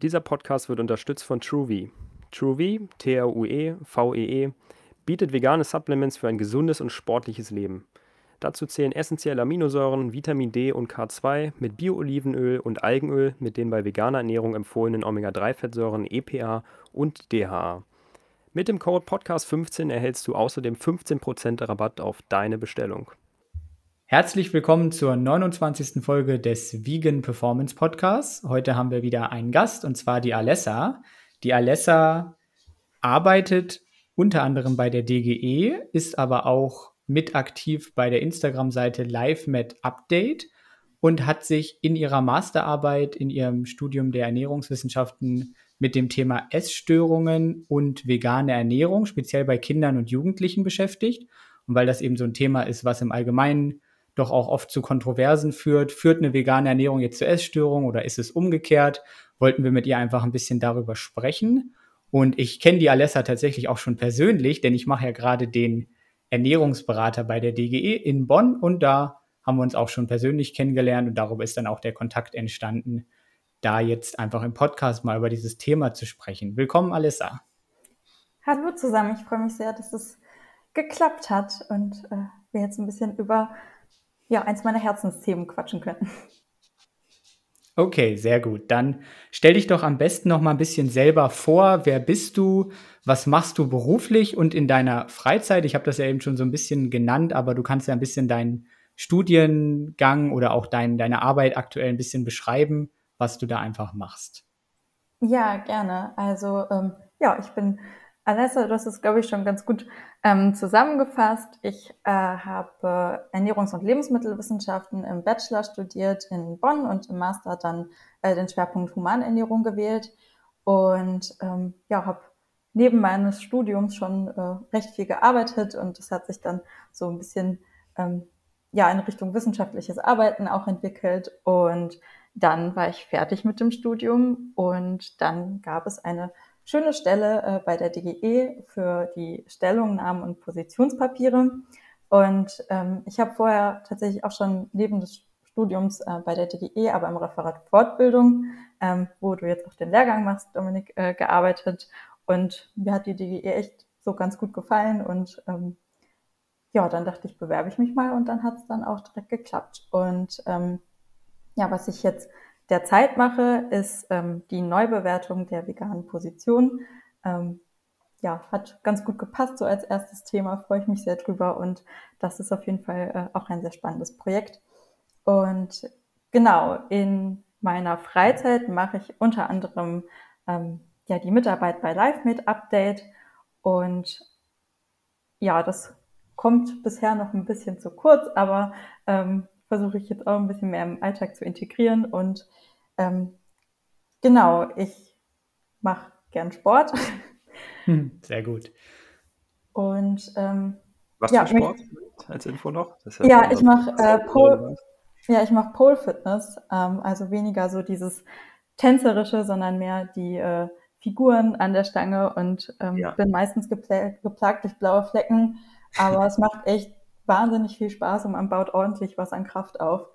Dieser Podcast wird unterstützt von TrueV. TrueV, T-R-U-E-V-E-E, -E, bietet vegane Supplements für ein gesundes und sportliches Leben. Dazu zählen essentielle Aminosäuren, Vitamin D und K2 mit Bio-Olivenöl und Algenöl mit den bei veganer Ernährung empfohlenen Omega-3-Fettsäuren EPA und DHA. Mit dem Code Podcast15 erhältst du außerdem 15% Rabatt auf deine Bestellung. Herzlich willkommen zur 29. Folge des Vegan Performance Podcasts. Heute haben wir wieder einen Gast und zwar die Alessa. Die Alessa arbeitet unter anderem bei der DGE, ist aber auch mit aktiv bei der Instagram-Seite LiveMed Update und hat sich in ihrer Masterarbeit in ihrem Studium der Ernährungswissenschaften mit dem Thema Essstörungen und vegane Ernährung, speziell bei Kindern und Jugendlichen beschäftigt. Und weil das eben so ein Thema ist, was im Allgemeinen doch auch oft zu Kontroversen führt, führt eine vegane Ernährung jetzt zu Essstörungen oder ist es umgekehrt? Wollten wir mit ihr einfach ein bisschen darüber sprechen. Und ich kenne die Alessa tatsächlich auch schon persönlich, denn ich mache ja gerade den Ernährungsberater bei der DGE in Bonn und da haben wir uns auch schon persönlich kennengelernt und darüber ist dann auch der Kontakt entstanden, da jetzt einfach im Podcast mal über dieses Thema zu sprechen. Willkommen, Alessa. Hallo zusammen, ich freue mich sehr, dass es geklappt hat und äh, wir jetzt ein bisschen über ja, eins meiner Herzensthemen quatschen können. Okay, sehr gut. Dann stell dich doch am besten noch mal ein bisschen selber vor. Wer bist du? Was machst du beruflich und in deiner Freizeit? Ich habe das ja eben schon so ein bisschen genannt, aber du kannst ja ein bisschen deinen Studiengang oder auch dein, deine Arbeit aktuell ein bisschen beschreiben, was du da einfach machst. Ja, gerne. Also ähm, ja, ich bin Alessa, du hast es, glaube ich, schon ganz gut ähm, zusammengefasst. Ich äh, habe Ernährungs- und Lebensmittelwissenschaften im Bachelor studiert in Bonn und im Master dann äh, den Schwerpunkt Humanernährung gewählt und ähm, ja, habe neben meines Studiums schon äh, recht viel gearbeitet und das hat sich dann so ein bisschen ähm, ja in Richtung wissenschaftliches Arbeiten auch entwickelt und dann war ich fertig mit dem Studium und dann gab es eine schöne Stelle äh, bei der DGE für die Stellungnahmen und Positionspapiere. Und ähm, ich habe vorher tatsächlich auch schon neben des Studiums äh, bei der DGE, aber im Referat Fortbildung, ähm, wo du jetzt auch den Lehrgang machst, Dominik, äh, gearbeitet. Und mir hat die DGE echt so ganz gut gefallen. Und ähm, ja, dann dachte ich, bewerbe ich mich mal und dann hat es dann auch direkt geklappt. Und ähm, ja, was ich jetzt derzeit mache, ist ähm, die Neubewertung der veganen Position. Ähm, ja, hat ganz gut gepasst, so als erstes Thema, freue ich mich sehr drüber und das ist auf jeden Fall äh, auch ein sehr spannendes Projekt. Und genau, in meiner Freizeit mache ich unter anderem ähm, ja die Mitarbeit bei LiveMate Update und ja, das kommt bisher noch ein bisschen zu kurz, aber ähm, versuche ich jetzt auch ein bisschen mehr im Alltag zu integrieren. Und ähm, genau, ich mache gern Sport. Hm, sehr gut. Und ähm, was ja, für Sport als Info noch? ja, ja ich mache äh, Pole, ja, ich mache Pole Fitness, ähm, also weniger so dieses tänzerische, sondern mehr die äh, Figuren an der Stange und ähm, ja. bin meistens geplagt durch blaue Flecken, aber es macht echt wahnsinnig viel Spaß und man baut ordentlich was an Kraft auf.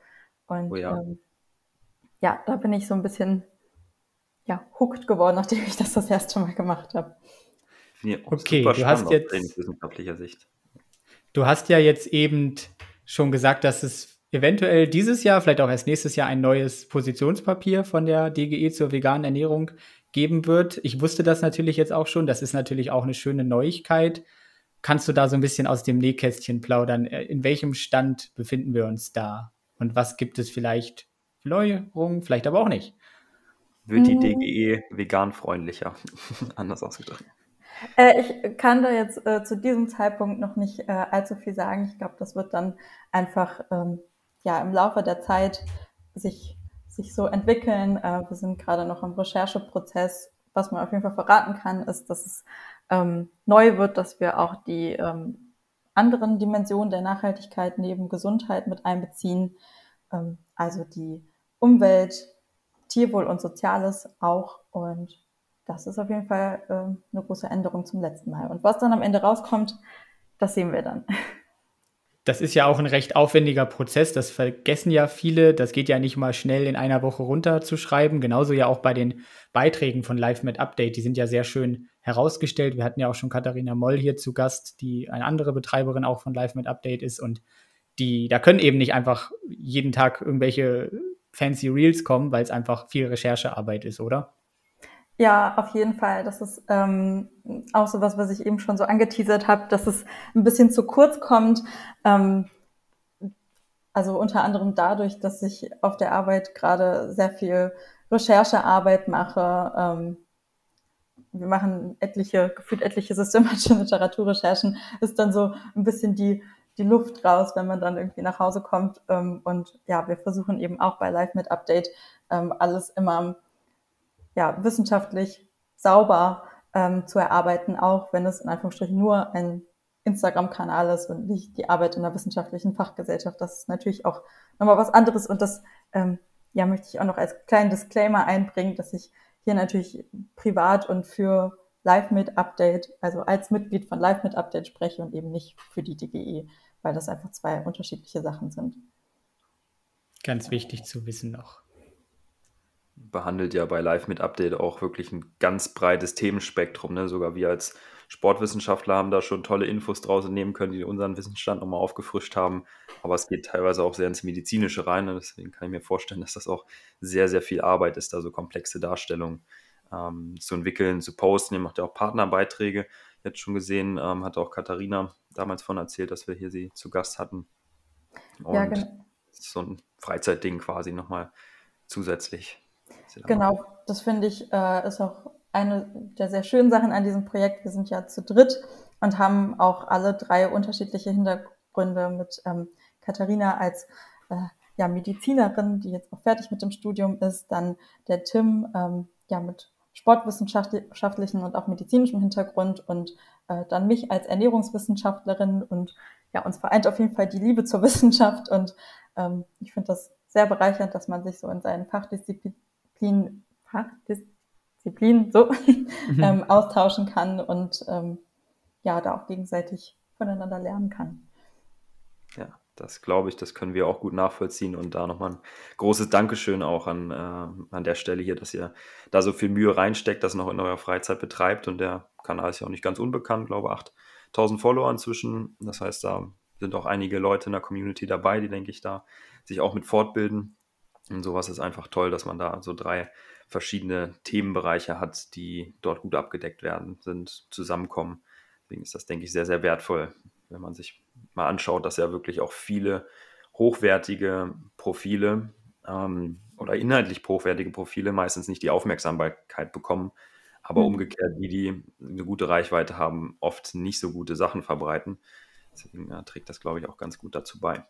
Und oh ja. Ähm, ja, da bin ich so ein bisschen ja, hooked geworden, nachdem ich das das erste Mal gemacht habe. Okay, du hast jetzt wissenschaftlicher Sicht. Du hast ja jetzt eben schon gesagt, dass es eventuell dieses Jahr, vielleicht auch erst nächstes Jahr ein neues Positionspapier von der DGE zur veganen Ernährung geben wird. Ich wusste das natürlich jetzt auch schon. Das ist natürlich auch eine schöne Neuigkeit. Kannst du da so ein bisschen aus dem Nähkästchen plaudern? Äh, in welchem Stand befinden wir uns da? Und was gibt es vielleicht für Neuerungen, vielleicht aber auch nicht? Wird die mhm. DGE vegan-freundlicher? Anders ausgedrückt. Äh, ich kann da jetzt äh, zu diesem Zeitpunkt noch nicht äh, allzu viel sagen. Ich glaube, das wird dann einfach ähm, ja im Laufe der Zeit sich, sich so entwickeln. Äh, wir sind gerade noch im Rechercheprozess. Was man auf jeden Fall verraten kann, ist, dass es ähm, neu wird, dass wir auch die ähm, anderen Dimensionen der Nachhaltigkeit neben Gesundheit mit einbeziehen, ähm, also die Umwelt, Tierwohl und Soziales auch. Und das ist auf jeden Fall ähm, eine große Änderung zum letzten Mal. Und was dann am Ende rauskommt, das sehen wir dann. das ist ja auch ein recht aufwendiger Prozess. Das vergessen ja viele. Das geht ja nicht mal schnell in einer Woche runterzuschreiben. Genauso ja auch bei den Beiträgen von Live Update. Die sind ja sehr schön herausgestellt. Wir hatten ja auch schon Katharina Moll hier zu Gast, die eine andere Betreiberin auch von Live Update ist. Und die, da können eben nicht einfach jeden Tag irgendwelche fancy Reels kommen, weil es einfach viel Recherchearbeit ist, oder? Ja, auf jeden Fall. Das ist ähm, auch so was, was ich eben schon so angeteasert habe, dass es ein bisschen zu kurz kommt. Ähm, also unter anderem dadurch, dass ich auf der Arbeit gerade sehr viel Recherchearbeit mache. Ähm, wir machen etliche, gefühlt etliche systematische Literaturrecherchen, ist dann so ein bisschen die, die Luft raus, wenn man dann irgendwie nach Hause kommt. Ähm, und ja, wir versuchen eben auch bei Live mit Update ähm, alles immer ja, wissenschaftlich sauber ähm, zu erarbeiten, auch wenn es in Anführungsstrichen nur ein Instagram-Kanal ist und nicht die Arbeit in der wissenschaftlichen Fachgesellschaft. Das ist natürlich auch nochmal was anderes und das ähm, ja, möchte ich auch noch als kleinen Disclaimer einbringen, dass ich hier natürlich privat und für Live mit Update, also als Mitglied von Live mit Update spreche und eben nicht für die DGE, weil das einfach zwei unterschiedliche Sachen sind. Ganz wichtig zu wissen noch behandelt ja bei Live mit Update auch wirklich ein ganz breites Themenspektrum. Ne? Sogar wir als Sportwissenschaftler haben da schon tolle Infos draus nehmen können, die unseren Wissensstand nochmal aufgefrischt haben. Aber es geht teilweise auch sehr ins Medizinische rein. Ne? Deswegen kann ich mir vorstellen, dass das auch sehr, sehr viel Arbeit ist, da so komplexe Darstellungen ähm, zu entwickeln, zu posten. Ihr macht ja auch Partnerbeiträge. Jetzt schon gesehen, ähm, hat auch Katharina damals von erzählt, dass wir hier sie zu Gast hatten. Und ja, genau. so ein Freizeitding quasi nochmal zusätzlich. Genau, das finde ich äh, ist auch eine der sehr schönen Sachen an diesem Projekt. Wir sind ja zu dritt und haben auch alle drei unterschiedliche Hintergründe mit ähm, Katharina als äh, ja, Medizinerin, die jetzt auch fertig mit dem Studium ist, dann der Tim ähm, ja mit sportwissenschaftlichen und auch medizinischem Hintergrund und äh, dann mich als Ernährungswissenschaftlerin und ja, uns vereint auf jeden Fall die Liebe zur Wissenschaft und ähm, ich finde das sehr bereichernd, dass man sich so in seinen Fachdisziplinen Disziplin, Fachdisziplin so mhm. ähm, austauschen kann und ähm, ja, da auch gegenseitig voneinander lernen kann. Ja, das glaube ich, das können wir auch gut nachvollziehen und da nochmal ein großes Dankeschön auch an, äh, an der Stelle hier, dass ihr da so viel Mühe reinsteckt, das noch in eurer Freizeit betreibt und der Kanal ist ja auch nicht ganz unbekannt, glaube 8000 Follower inzwischen. Das heißt, da sind auch einige Leute in der Community dabei, die, denke ich, da sich auch mit fortbilden. Und sowas ist einfach toll, dass man da so drei verschiedene Themenbereiche hat, die dort gut abgedeckt werden, sind, zusammenkommen. Deswegen ist das, denke ich, sehr, sehr wertvoll, wenn man sich mal anschaut, dass ja wirklich auch viele hochwertige Profile ähm, oder inhaltlich hochwertige Profile meistens nicht die Aufmerksamkeit bekommen, aber mhm. umgekehrt die, die eine gute Reichweite haben, oft nicht so gute Sachen verbreiten. Deswegen ja, trägt das, glaube ich, auch ganz gut dazu bei.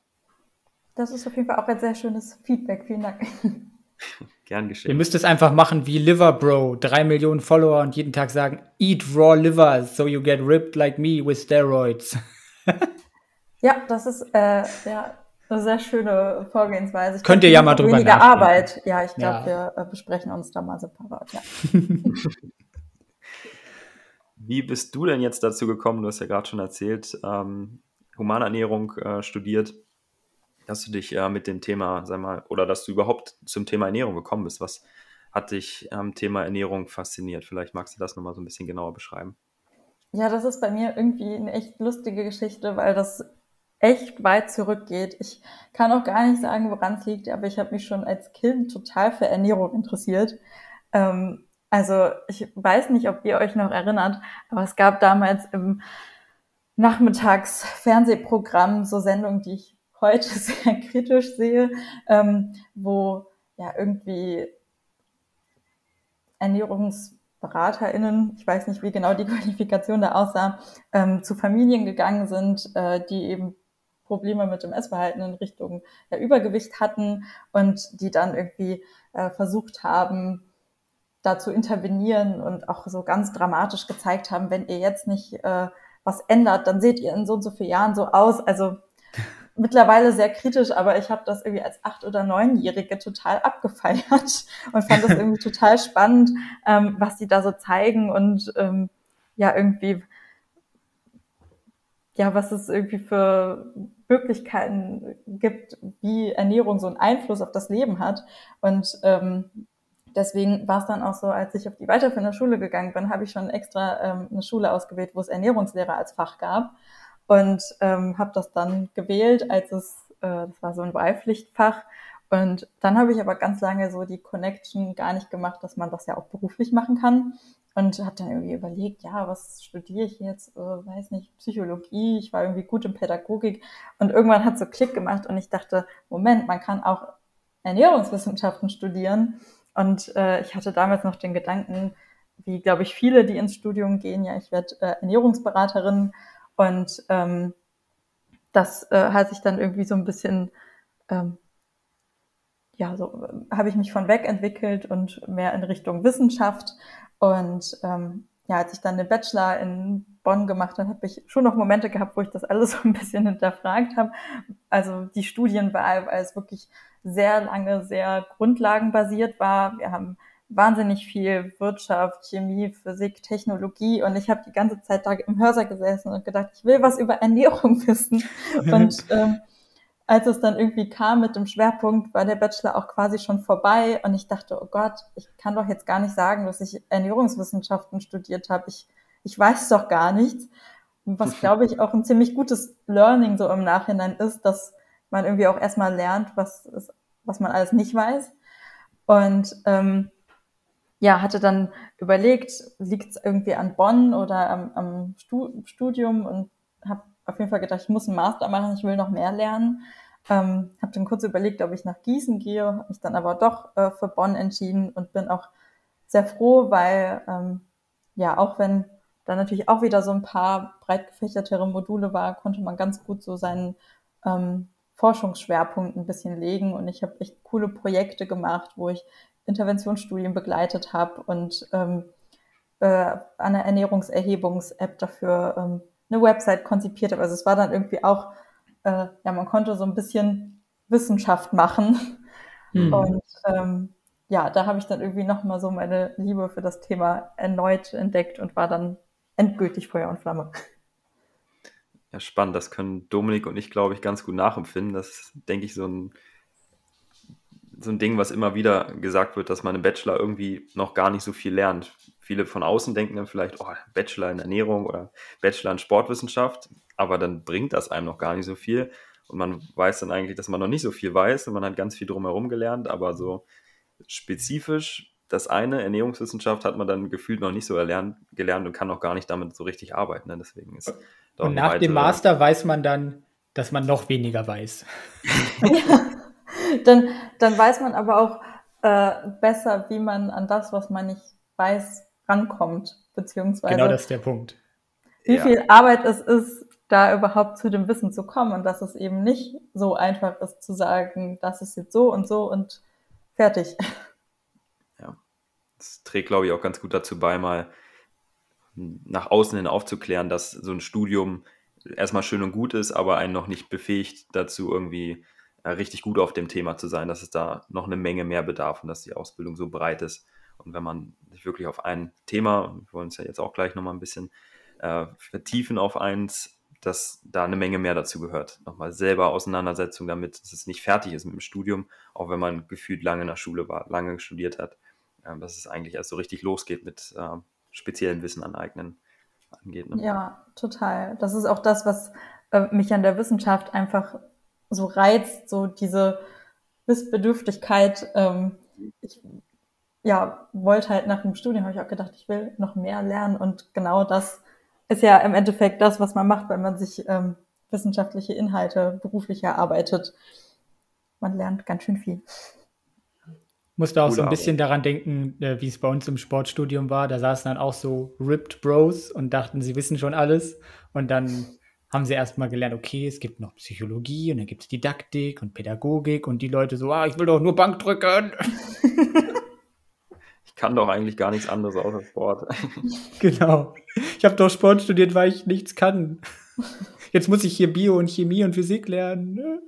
Das ist auf jeden Fall auch ein sehr schönes Feedback. Vielen Dank. Gern geschehen. Ihr müsst es einfach machen wie Liver Bro. Drei Millionen Follower und jeden Tag sagen, eat raw liver so you get ripped like me with steroids. ja, das ist äh, ja, eine sehr schöne Vorgehensweise. Ich Könnt ihr ja mal drüber weniger Arbeit. Ja, ich glaube, ja. wir äh, besprechen uns da mal separat. Ja. Wie bist du denn jetzt dazu gekommen? Du hast ja gerade schon erzählt, ähm, Humanernährung äh, studiert dass du dich äh, mit dem Thema, sag mal, oder dass du überhaupt zum Thema Ernährung gekommen bist. Was hat dich am Thema Ernährung fasziniert? Vielleicht magst du das nochmal so ein bisschen genauer beschreiben. Ja, das ist bei mir irgendwie eine echt lustige Geschichte, weil das echt weit zurückgeht. Ich kann auch gar nicht sagen, woran es liegt, aber ich habe mich schon als Kind total für Ernährung interessiert. Ähm, also ich weiß nicht, ob ihr euch noch erinnert, aber es gab damals im Nachmittagsfernsehprogramm so Sendungen, die ich heute sehr kritisch sehe, ähm, wo ja irgendwie ErnährungsberaterInnen, ich weiß nicht, wie genau die Qualifikation da aussah, ähm, zu Familien gegangen sind, äh, die eben Probleme mit dem Essverhalten in Richtung ja, Übergewicht hatten und die dann irgendwie äh, versucht haben, da zu intervenieren und auch so ganz dramatisch gezeigt haben, wenn ihr jetzt nicht äh, was ändert, dann seht ihr in so und so vielen Jahren so aus. Also mittlerweile sehr kritisch, aber ich habe das irgendwie als acht- oder neunjährige total abgefeiert und fand das irgendwie total spannend, ähm, was die da so zeigen und ähm, ja irgendwie ja, was es irgendwie für Möglichkeiten gibt, wie Ernährung so einen Einfluss auf das Leben hat. Und ähm, deswegen war es dann auch so, als ich auf die weiterführende Schule gegangen bin, habe ich schon extra ähm, eine Schule ausgewählt, wo es Ernährungslehre als Fach gab und ähm, habe das dann gewählt, als es, äh, das war so ein Wahlpflichtfach. Und dann habe ich aber ganz lange so die Connection gar nicht gemacht, dass man das ja auch beruflich machen kann. Und habe dann irgendwie überlegt, ja, was studiere ich jetzt? Äh, weiß nicht, Psychologie. Ich war irgendwie gut in Pädagogik. Und irgendwann hat so Klick gemacht und ich dachte, Moment, man kann auch Ernährungswissenschaften studieren. Und äh, ich hatte damals noch den Gedanken, wie glaube ich viele, die ins Studium gehen, ja, ich werde äh, Ernährungsberaterin und ähm, das äh, hat sich dann irgendwie so ein bisschen, ähm, ja, so äh, habe ich mich von weg entwickelt und mehr in Richtung Wissenschaft. Und ähm, ja, als ich dann den Bachelor in Bonn gemacht habe, habe ich schon noch Momente gehabt, wo ich das alles so ein bisschen hinterfragt habe. Also die Studienwahl, weil es wirklich sehr lange sehr grundlagenbasiert war. Wir haben wahnsinnig viel Wirtschaft, Chemie, Physik, Technologie und ich habe die ganze Zeit da im Hörsaal gesessen und gedacht, ich will was über Ernährung wissen. Und ähm, als es dann irgendwie kam mit dem Schwerpunkt, war der Bachelor auch quasi schon vorbei und ich dachte, oh Gott, ich kann doch jetzt gar nicht sagen, dass ich Ernährungswissenschaften studiert habe. Ich, ich weiß doch gar nichts. Was, glaube ich, auch ein ziemlich gutes Learning so im Nachhinein ist, dass man irgendwie auch erstmal lernt, was, ist, was man alles nicht weiß. Und ähm, ja, hatte dann überlegt, liegt es irgendwie an Bonn oder am, am Studium und habe auf jeden Fall gedacht, ich muss einen Master machen, ich will noch mehr lernen. Ähm, habe dann kurz überlegt, ob ich nach Gießen gehe, habe mich dann aber doch äh, für Bonn entschieden und bin auch sehr froh, weil ähm, ja, auch wenn da natürlich auch wieder so ein paar breit gefächertere Module war, konnte man ganz gut so seinen ähm, Forschungsschwerpunkt ein bisschen legen und ich habe echt coole Projekte gemacht, wo ich Interventionsstudien begleitet habe und ähm, äh, eine Ernährungserhebungs-App dafür ähm, eine Website konzipiert habe. Also es war dann irgendwie auch, äh, ja, man konnte so ein bisschen Wissenschaft machen. Mhm. Und ähm, ja, da habe ich dann irgendwie nochmal so meine Liebe für das Thema erneut entdeckt und war dann endgültig Feuer und Flamme. Ja, spannend. Das können Dominik und ich, glaube ich, ganz gut nachempfinden. Das ist, denke ich, so ein so ein Ding, was immer wieder gesagt wird, dass man im Bachelor irgendwie noch gar nicht so viel lernt. Viele von außen denken dann vielleicht, oh, Bachelor in Ernährung oder Bachelor in Sportwissenschaft, aber dann bringt das einem noch gar nicht so viel. Und man weiß dann eigentlich, dass man noch nicht so viel weiß und man hat ganz viel drumherum gelernt, aber so spezifisch das eine, Ernährungswissenschaft, hat man dann gefühlt noch nicht so erlernt, gelernt und kann noch gar nicht damit so richtig arbeiten. Ne? Deswegen ist und nach dem Master weiß man dann, dass man noch weniger weiß. dann, dann weiß man aber auch äh, besser, wie man an das, was man nicht weiß, rankommt. Beziehungsweise genau das ist der Punkt. Wie ja. viel Arbeit es ist, da überhaupt zu dem Wissen zu kommen und dass es eben nicht so einfach ist zu sagen, das ist jetzt so und so und fertig. Ja, das trägt, glaube ich, auch ganz gut dazu bei, mal nach außen hin aufzuklären, dass so ein Studium erstmal schön und gut ist, aber einen noch nicht befähigt dazu, irgendwie richtig gut auf dem Thema zu sein, dass es da noch eine Menge mehr bedarf und dass die Ausbildung so breit ist. Und wenn man sich wirklich auf ein Thema, wir wollen uns ja jetzt auch gleich nochmal ein bisschen äh, vertiefen auf eins, dass da eine Menge mehr dazu gehört. Nochmal selber Auseinandersetzung damit, dass es nicht fertig ist mit dem Studium, auch wenn man gefühlt lange in der Schule war, lange studiert hat, äh, dass es eigentlich erst so richtig losgeht mit äh, speziellem Wissen aneignen angeht. Ne? Ja, total. Das ist auch das, was äh, mich an der Wissenschaft einfach so reizt, so diese Wissbedürftigkeit. Ähm, ich ja, wollte halt nach dem Studium, habe ich auch gedacht, ich will noch mehr lernen und genau das ist ja im Endeffekt das, was man macht, wenn man sich ähm, wissenschaftliche Inhalte beruflich erarbeitet. Man lernt ganz schön viel. Musste auch Gute so ein bisschen Arbeit. daran denken, äh, wie es bei uns im Sportstudium war. Da saßen dann auch so Ripped Bros und dachten, sie wissen schon alles. Und dann haben sie erstmal gelernt, okay, es gibt noch Psychologie und dann gibt es Didaktik und Pädagogik und die Leute so, ah, ich will doch nur Bank drücken. ich kann doch eigentlich gar nichts anderes außer Sport. genau. Ich habe doch Sport studiert, weil ich nichts kann. Jetzt muss ich hier Bio und Chemie und Physik lernen. Ne?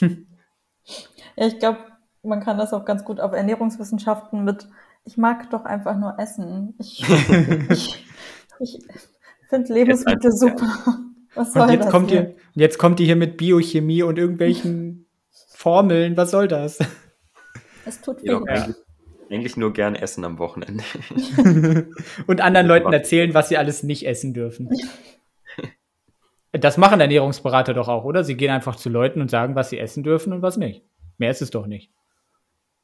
ja, ich glaube, man kann das auch ganz gut auf Ernährungswissenschaften mit, ich mag doch einfach nur essen. Ich, ich, ich finde Lebensmittel super. Was soll Und jetzt das kommt, hier? ihr, jetzt kommt ihr hier mit Biochemie und irgendwelchen Formeln. Was soll das? Es tut weh. eigentlich, eigentlich nur gern essen am Wochenende. und anderen Leuten erzählen, was sie alles nicht essen dürfen. Das machen Ernährungsberater doch auch, oder? Sie gehen einfach zu Leuten und sagen, was sie essen dürfen und was nicht. Mehr ist es doch nicht.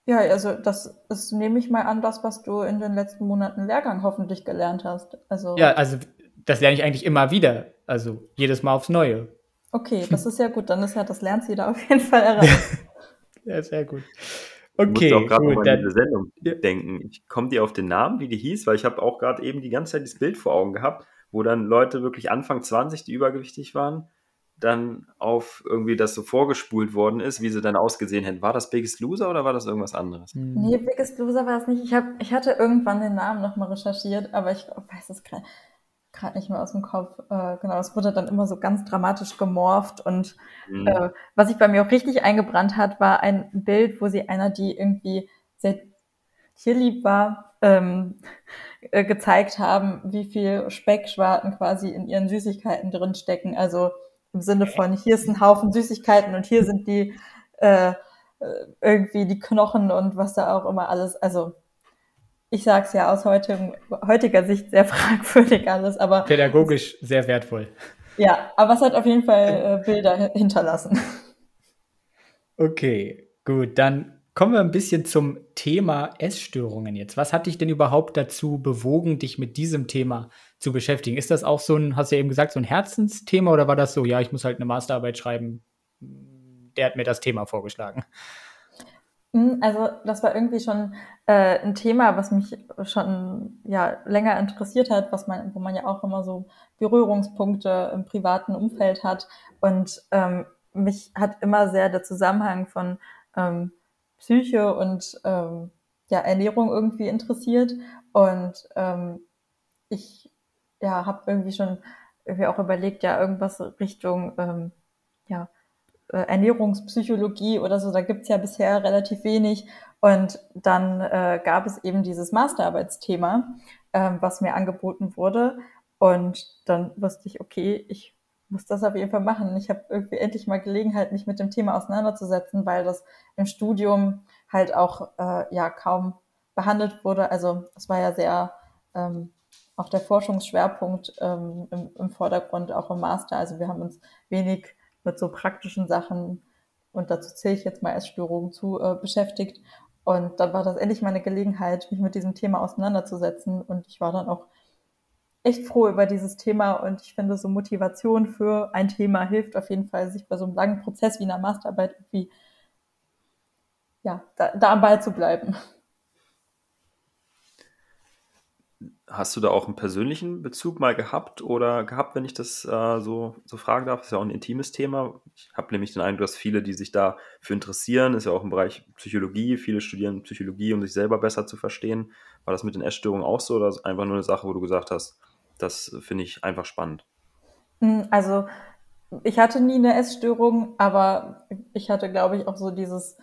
Ja, also das ist, nehme ich mal an, das, was du in den letzten Monaten Lehrgang hoffentlich gelernt hast. Also, Ja, also das lerne ich eigentlich immer wieder. Also jedes Mal aufs Neue. okay, das ist ja gut. Dann ist ja das Lernziel da auf jeden Fall erreicht. Ja, sehr gut. Ich Okay, musste auch gerade nochmal an diese Sendung Ja. denken. Ich komme dir auf den Namen, wie die hieß, weil ich habe auch gerade eben die ganze Zeit das Bild vor Augen gehabt, wo dann Leute wirklich Anfang 20, die übergewichtig waren, dann auf irgendwie das so vorgespult worden ist, wie sie dann ausgesehen hätten. War das Biggest Loser oder war das irgendwas anderes? Hm. Nee, Biggest Loser war es nicht. Ich, hab, ich hatte irgendwann den Namen nochmal recherchiert, aber ich weiß es gerade nicht mehr aus dem Kopf. Äh, genau, es wurde dann immer so ganz dramatisch gemorpht und Hm. Äh, was sich bei mir auch richtig eingebrannt hat, war ein Bild, wo sie einer, die irgendwie sehr tierlieb war, ähm, äh, gezeigt haben, wie viel Speckschwarten quasi in ihren Süßigkeiten drin stecken. Also im Sinne von, hier ist ein Haufen Süßigkeiten und hier sind die äh, äh, irgendwie die Knochen und was da auch immer alles. Also ich sag's ja aus heutigem, heutiger Sicht sehr fragwürdig alles, aber Pädagogisch sehr wertvoll. ja, aber es hat auf jeden Fall äh, Bilder hinterlassen. Okay, gut. Dann kommen wir ein bisschen zum Thema Essstörungen jetzt. Was hat dich denn überhaupt dazu bewogen, dich mit diesem Thema zu beschäftigen? Ist das auch so ein, hast du ja eben gesagt, so ein Herzensthema oder war das so, ja, ich muss halt eine Masterarbeit schreiben? Der hat mir das Thema vorgeschlagen. Mm, Also das war irgendwie schon äh, ein Thema, was mich schon ja länger interessiert hat, was man, wo man ja auch immer so Berührungspunkte im privaten Umfeld hat. Und ähm, mich hat immer sehr der Zusammenhang von ähm, Psyche und ähm, ja, Ernährung irgendwie interessiert. Und ähm, ich ja, habe irgendwie schon irgendwie auch überlegt, ja, irgendwas Richtung ähm, ja, Ernährungspsychologie oder so, da gibt's ja bisher relativ wenig. Und dann äh, gab es eben dieses Masterarbeitsthema, ähm, was mir angeboten wurde. Und dann wusste ich, okay, ich muss das auf jeden Fall machen. Ich habe irgendwie endlich mal Gelegenheit, mich mit dem Thema auseinanderzusetzen, weil das im Studium halt auch äh, ja kaum behandelt wurde. Also es war ja sehr ähm, auch der Forschungsschwerpunkt ähm, im, im Vordergrund, auch im Master. Also wir haben uns wenig mit so praktischen Sachen, und dazu zähle ich jetzt mal Essstörungen zu, äh, beschäftigt. Und dann war das endlich mal eine Gelegenheit, mich mit diesem Thema auseinanderzusetzen. Und ich war dann auch echt froh über dieses Thema. Und ich finde, so Motivation für ein Thema hilft auf jeden Fall, sich bei so einem langen Prozess wie einer Masterarbeit irgendwie, ja, da, da am Ball zu bleiben. Hast du da auch einen persönlichen Bezug mal gehabt oder gehabt, wenn ich das äh, so, so fragen darf? Ist ja auch ein intimes Thema. Ich habe nämlich den Eindruck, dass viele, die sich dafür interessieren, ist ja auch im Bereich Psychologie, viele studieren Psychologie, um sich selber besser zu verstehen. War das mit den Essstörungen auch so oder ist einfach nur eine Sache, wo du gesagt hast, das finde ich einfach spannend? Hm, Also ich hatte nie eine Essstörung, aber ich hatte, glaube ich, auch so dieses,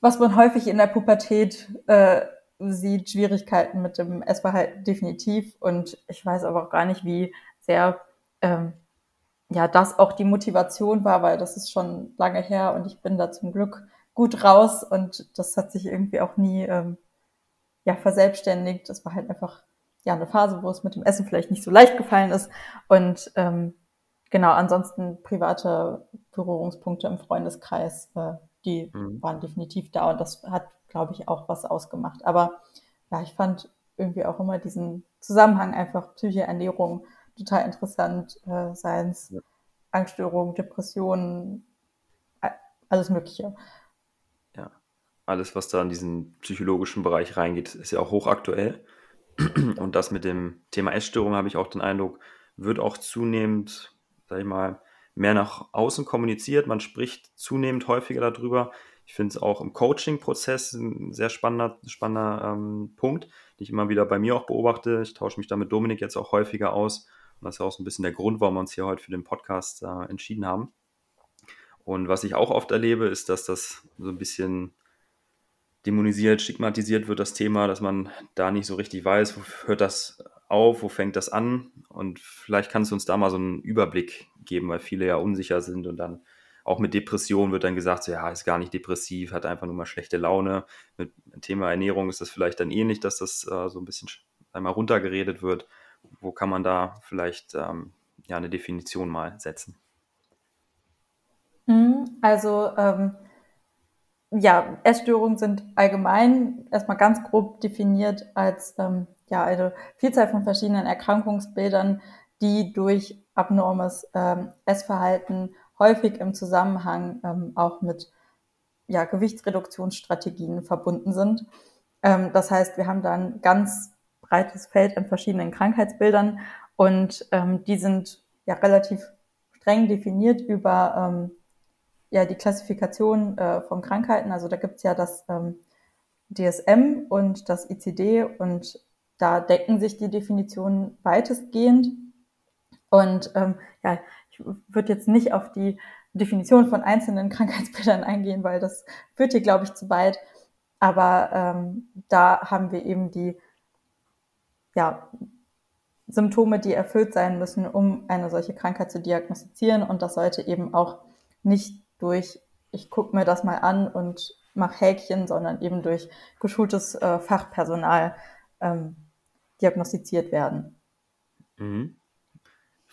was man häufig in der Pubertät äh, sieht, Schwierigkeiten mit dem Essverhalten definitiv. Und ich weiß aber auch gar nicht, wie sehr ähm, ja das auch die Motivation war, weil das ist schon lange her und ich bin da zum Glück gut raus und das hat sich irgendwie auch nie ähm, ja verselbstständigt. Das war halt einfach ja eine Phase, wo es mit dem Essen vielleicht nicht so leicht gefallen ist und ähm, genau ansonsten private Berührungspunkte im Freundeskreis, äh, die Mhm. waren definitiv da und das hat, glaube ich, auch was ausgemacht. Aber ja, ich fand irgendwie auch immer diesen Zusammenhang einfach Psyche, Ernährung total interessant, äh, seien es Ja. Angststörungen, Depressionen, alles Mögliche. Ja, alles, was da in diesen psychologischen Bereich reingeht, ist ja auch hochaktuell. Und das mit dem Thema Essstörung habe ich auch den Eindruck, wird auch zunehmend, sag ich mal, mehr nach außen kommuniziert. Man spricht zunehmend häufiger darüber. Ich finde es auch im Coaching-Prozess ein sehr spannender, spannender ähm, Punkt, den ich immer wieder bei mir auch beobachte. Ich tausche mich da mit Dominik jetzt auch häufiger aus. Und das ist ja auch so ein bisschen der Grund, warum wir uns hier heute für den Podcast äh, entschieden haben. Und was ich auch oft erlebe, ist, dass das so ein bisschen dämonisiert, stigmatisiert wird, das Thema, dass man da nicht so richtig weiß, wo hört das auf, wo fängt das an? Und vielleicht kannst du uns da mal so einen Überblick geben, weil viele ja unsicher sind und dann auch mit Depressionen wird dann gesagt, so, ja, ist gar nicht depressiv, hat einfach nur mal schlechte Laune. Mit dem Thema Ernährung ist das vielleicht dann ähnlich, dass das äh, so ein bisschen einmal runtergeredet wird. Wo kann man da vielleicht ähm, ja, eine Definition mal setzen? Mhm, also ähm, ja, Essstörungen sind allgemein erstmal ganz grob definiert als ähm, ja, eine Vielzahl von verschiedenen Erkrankungsbildern, die durch abnormes ähm, Essverhalten häufig im Zusammenhang ähm, auch mit ja, Gewichtsreduktionsstrategien verbunden sind. Ähm, das heißt, wir haben da ein ganz breites Feld an verschiedenen Krankheitsbildern und ähm, die sind ja relativ streng definiert über ähm, ja, die Klassifikation äh, von Krankheiten. Also da gibt's ja das ähm, DSM und das ICD und da decken sich die Definitionen weitestgehend. Und ähm, ja, ich würde jetzt nicht auf die Definition von einzelnen Krankheitsbildern eingehen, weil das führt hier, glaube ich, zu weit. Aber ähm, da haben wir eben die ja, Symptome, die erfüllt sein müssen, um eine solche Krankheit zu diagnostizieren. Und das sollte eben auch nicht durch, ich gucke mir das mal an und mache Häkchen, sondern eben durch geschultes äh, Fachpersonal ähm, diagnostiziert werden. Mhm.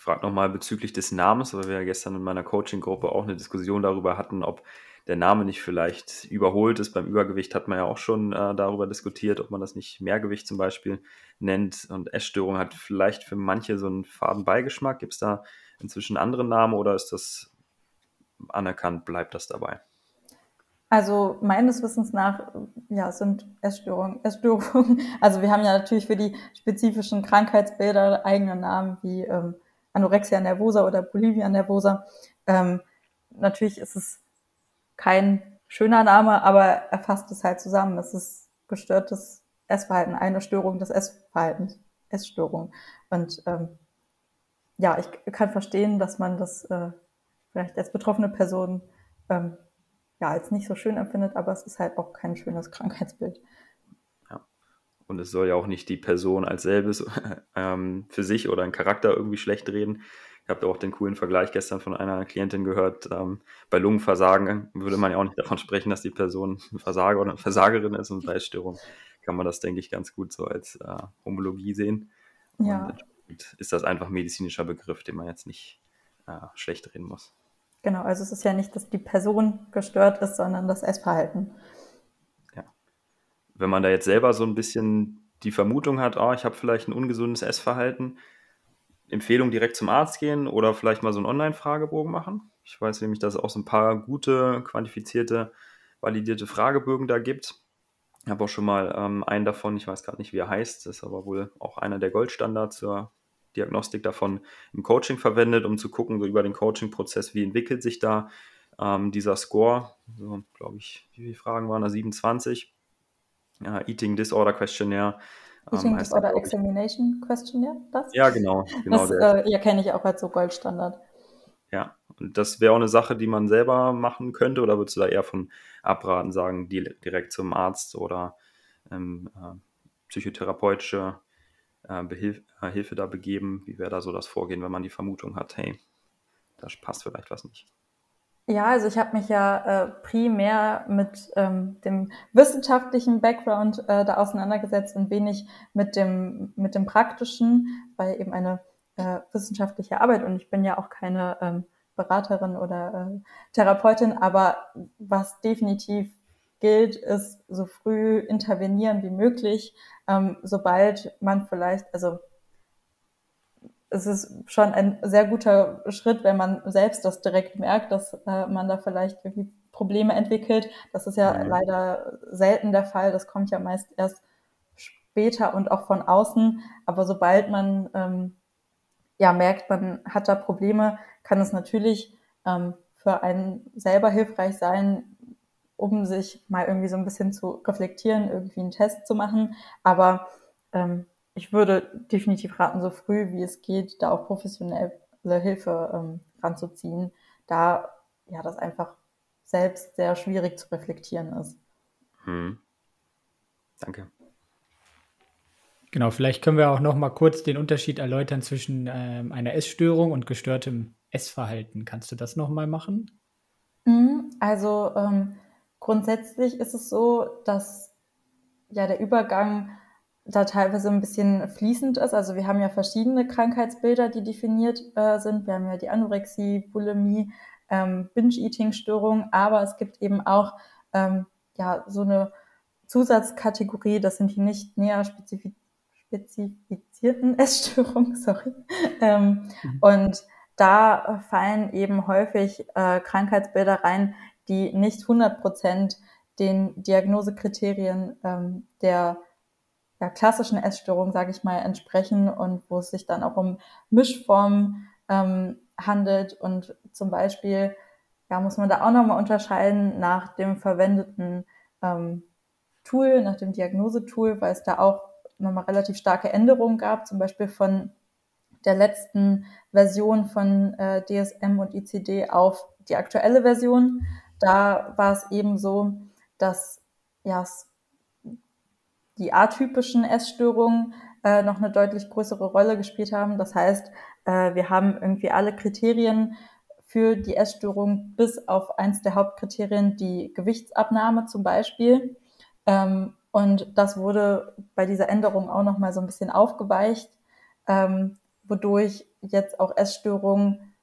Frage nochmal bezüglich des Namens, weil wir ja gestern in meiner Coaching-Gruppe auch eine Diskussion darüber hatten, ob der Name nicht vielleicht überholt ist. Beim Übergewicht hat man ja auch schon äh, darüber diskutiert, ob man das nicht Mehrgewicht zum Beispiel nennt. Und Essstörung hat vielleicht für manche so einen faden Beigeschmack. Gibt es da inzwischen andere Namen oder ist das anerkannt, bleibt das dabei? Also meines Wissens nach, ja, sind Essstörungen, Essstörungen. Also wir haben ja natürlich für die spezifischen Krankheitsbilder eigene Namen wie ähm, Anorexia nervosa oder Bulimia nervosa. Ähm, natürlich ist es kein schöner Name, aber er fasst es halt zusammen. Es ist gestörtes Essverhalten, eine Störung des Essverhaltens, Essstörung. Und ähm, ja, ich kann verstehen, dass man das äh, vielleicht als betroffene Person ähm, ja als nicht so schön empfindet, aber es ist halt auch kein schönes Krankheitsbild. Und es soll ja auch nicht die Person als selbes ähm, für sich oder einen Charakter irgendwie schlecht reden. Ich habe auch den coolen Vergleich gestern von einer Klientin gehört. Ähm, bei Lungenversagen würde man ja auch nicht davon sprechen, dass die Person ein Versager oder eine Versagerin ist und bei Essstörung kann man das, denke ich, ganz gut so als äh, Homologie sehen. Ja. Und ist das einfach medizinischer Begriff, den man jetzt nicht äh, schlecht reden muss. Genau, also es ist ja nicht, dass die Person gestört ist, sondern das Essverhalten. Wenn man da jetzt selber so ein bisschen die Vermutung hat, oh, ich habe vielleicht ein ungesundes Essverhalten, Empfehlung direkt zum Arzt gehen oder vielleicht mal so einen Online-Fragebogen machen. Ich weiß nämlich, dass es auch so ein paar gute, quantifizierte, validierte Fragebögen da gibt. Ich habe auch schon mal ähm, einen davon, ich weiß gerade nicht, wie er heißt, das ist aber wohl auch einer der Goldstandards zur Diagnostik davon im Coaching verwendet, um zu gucken, so über den Coaching-Prozess, wie entwickelt sich da ähm, dieser Score. So, glaube ich, wie viele Fragen waren da? 27. Ja, Eating Disorder Questionnaire. Eating ähm, Disorder Examination Questionnaire, das? Ja, genau. genau das äh, ja, kenne ich auch als so Goldstandard. Ja, und das wäre auch eine Sache, die man selber machen könnte, oder würdest du da eher von abraten, sagen, direkt zum Arzt oder ähm, äh, psychotherapeutische äh, Behilf äh, Hilfe da begeben? Wie wäre da so das Vorgehen, wenn man die Vermutung hat, hey, da passt vielleicht was nicht? Ja, also ich habe mich ja äh, primär mit ähm, dem wissenschaftlichen Background äh, da auseinandergesetzt und wenig mit dem, mit dem praktischen, weil eben eine äh, wissenschaftliche Arbeit und ich bin ja auch keine ähm, Beraterin oder äh, Therapeutin, aber was definitiv gilt, ist so früh intervenieren wie möglich, ähm, sobald man vielleicht, also es ist schon ein sehr guter Schritt, wenn man selbst das direkt merkt, dass äh, man da vielleicht irgendwie Probleme entwickelt. Das ist ja mhm. leider selten der Fall. Das kommt ja meist erst später und auch von außen. Aber sobald man ähm, ja merkt, man hat da Probleme, kann es natürlich ähm, für einen selber hilfreich sein, um sich mal irgendwie so ein bisschen zu reflektieren, irgendwie einen Test zu machen. Aber ähm, ich würde definitiv raten, so früh wie es geht, da auch professionelle Hilfe ähm, ranzuziehen, da ja das einfach selbst sehr schwierig zu reflektieren ist. Hm. Danke. Genau, vielleicht können wir auch noch mal kurz den Unterschied erläutern zwischen ähm, einer Essstörung und gestörtem Essverhalten. Kannst du das noch mal machen? Mhm, also ähm, grundsätzlich ist es so, dass ja der Übergang da teilweise ein bisschen fließend ist. Also wir haben ja verschiedene Krankheitsbilder, die definiert äh, sind. Wir haben ja die Anorexie, Bulimie, ähm, Binge-Eating-Störung, aber es gibt eben auch ähm, ja so eine Zusatzkategorie, das sind die nicht näher spezifiz spezifizierten Essstörungen, sorry. Ähm, mhm. Und da fallen eben häufig äh, Krankheitsbilder rein, die nicht 100 Prozent den Diagnosekriterien ähm, der ja, klassischen Essstörung, sage ich mal, entsprechen und wo es sich dann auch um Mischformen ähm, handelt und zum Beispiel ja, muss man da auch nochmal unterscheiden nach dem verwendeten ähm, Tool, nach dem Diagnosetool, weil es da auch nochmal relativ starke Änderungen gab, zum Beispiel von der letzten Version von äh, DSM und ICD auf die aktuelle Version. Da war es eben so, dass ja, die atypischen Essstörungen äh, noch eine deutlich größere Rolle gespielt haben. Das heißt, äh, wir haben irgendwie alle Kriterien für die Essstörung bis auf eins der Hauptkriterien, die Gewichtsabnahme zum Beispiel. Ähm, und das wurde bei dieser Änderung auch nochmal so ein bisschen aufgeweicht, ähm, wodurch jetzt auch Essstörungen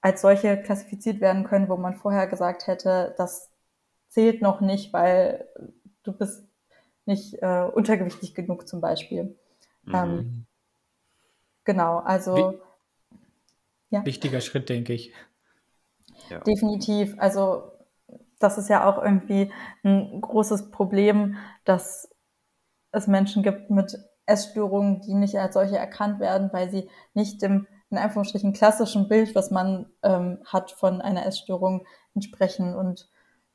als solche klassifiziert werden können, wo man vorher gesagt hätte, das zählt noch nicht, weil du bist nicht äh, untergewichtig genug zum Beispiel. Mhm. Ähm, genau, also Wie, ja. wichtiger Schritt, denke ich. Ja. Definitiv. Also das ist ja auch irgendwie ein großes Problem, dass es Menschen gibt mit Essstörungen, die nicht als solche erkannt werden, weil sie nicht dem in Anführungsstrichen klassischen Bild, was man ähm, hat von einer Essstörung, entsprechen. Und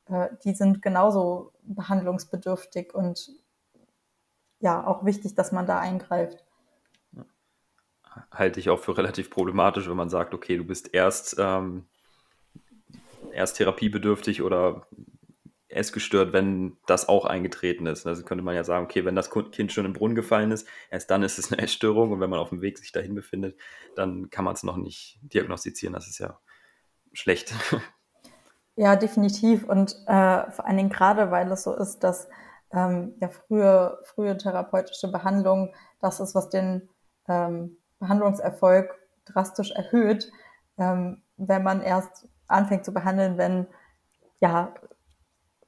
äh, die sind genauso behandlungsbedürftig und ja, auch wichtig, dass man da eingreift. Halte ich auch für relativ problematisch, wenn man sagt, okay, du bist erst, ähm, erst therapiebedürftig oder essgestört, wenn das auch eingetreten ist. Also könnte man ja sagen, okay, wenn das Kind schon im Brunnen gefallen ist, erst dann ist es eine Essstörung und wenn man auf dem Weg sich dahin befindet, dann kann man es noch nicht diagnostizieren. Das ist ja schlecht. Ja, definitiv. Und äh, vor allen Dingen gerade, weil es so ist, dass ähm, ja frühe, frühe therapeutische Behandlung das ist, was den ähm, Behandlungserfolg drastisch erhöht, ähm, wenn man erst anfängt zu behandeln, wenn ja